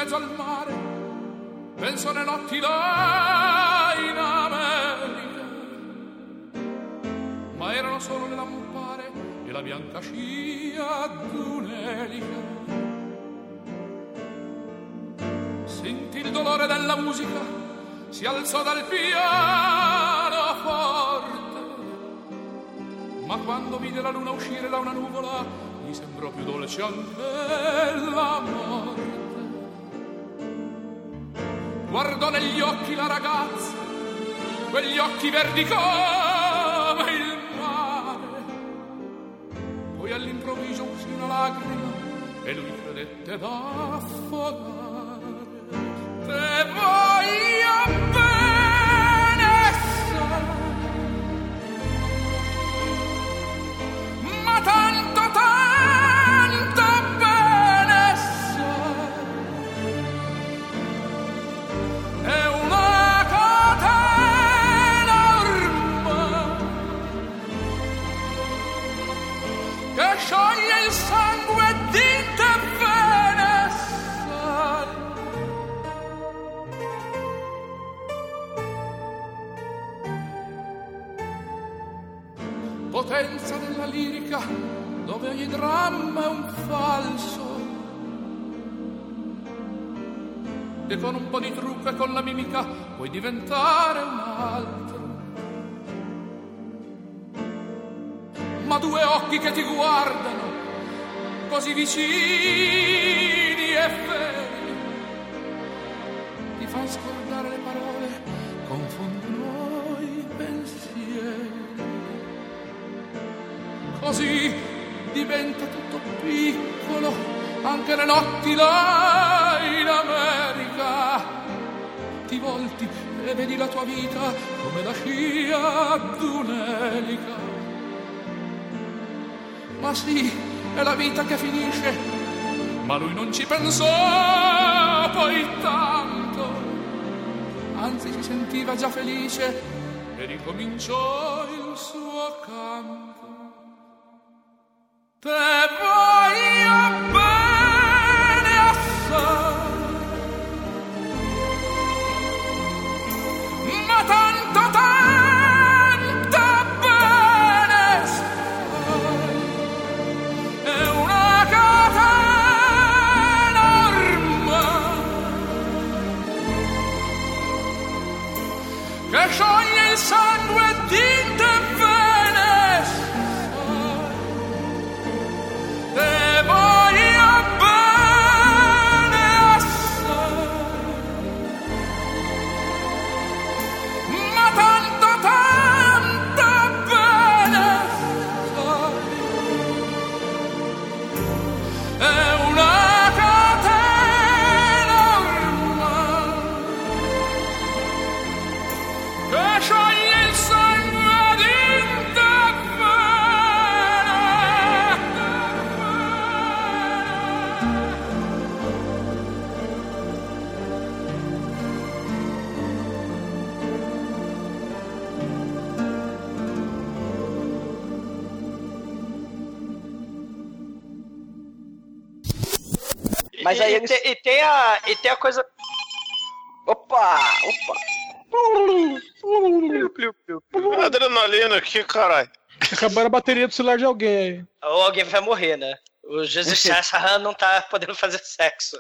mezzo al mare, penso alle notti là in America, ma erano solo le lampare e la bianca scia d'un'elica. Sentì il dolore della musica, si alzò dal piano forte, ma quando vide la luna uscire da una nuvola, gli sembrò più dolce anche la morte. Guardò negli occhi la ragazza, quegli occhi verdi come il mare. Poi all'improvviso uscì una lacrima e lui credette d'affogare. Te voglio Potenza della lirica dove ogni dramma è un falso e con un po' di trucco e con la mimica puoi diventare un altro. Ma due occhi che ti guardano così vicini e feri ti fanno scordare le parole, Così diventa tutto piccolo, anche le notti là in America. Ti volti e vedi la tua vita come la scia d'un'elica. Ma sì, è la vita che finisce, ma lui non ci pensò poi tanto. Anzi, si sentiva già felice e ricominciò Te Mas e, aí e eles- te- e tem a, e tem a coisa. Opa! Opa! Adrenalina aqui, caralho. Acabaram a bateria do celular de alguém aí. Ou alguém vai morrer, né? O Jesus Sassahan não tá podendo fazer sexo.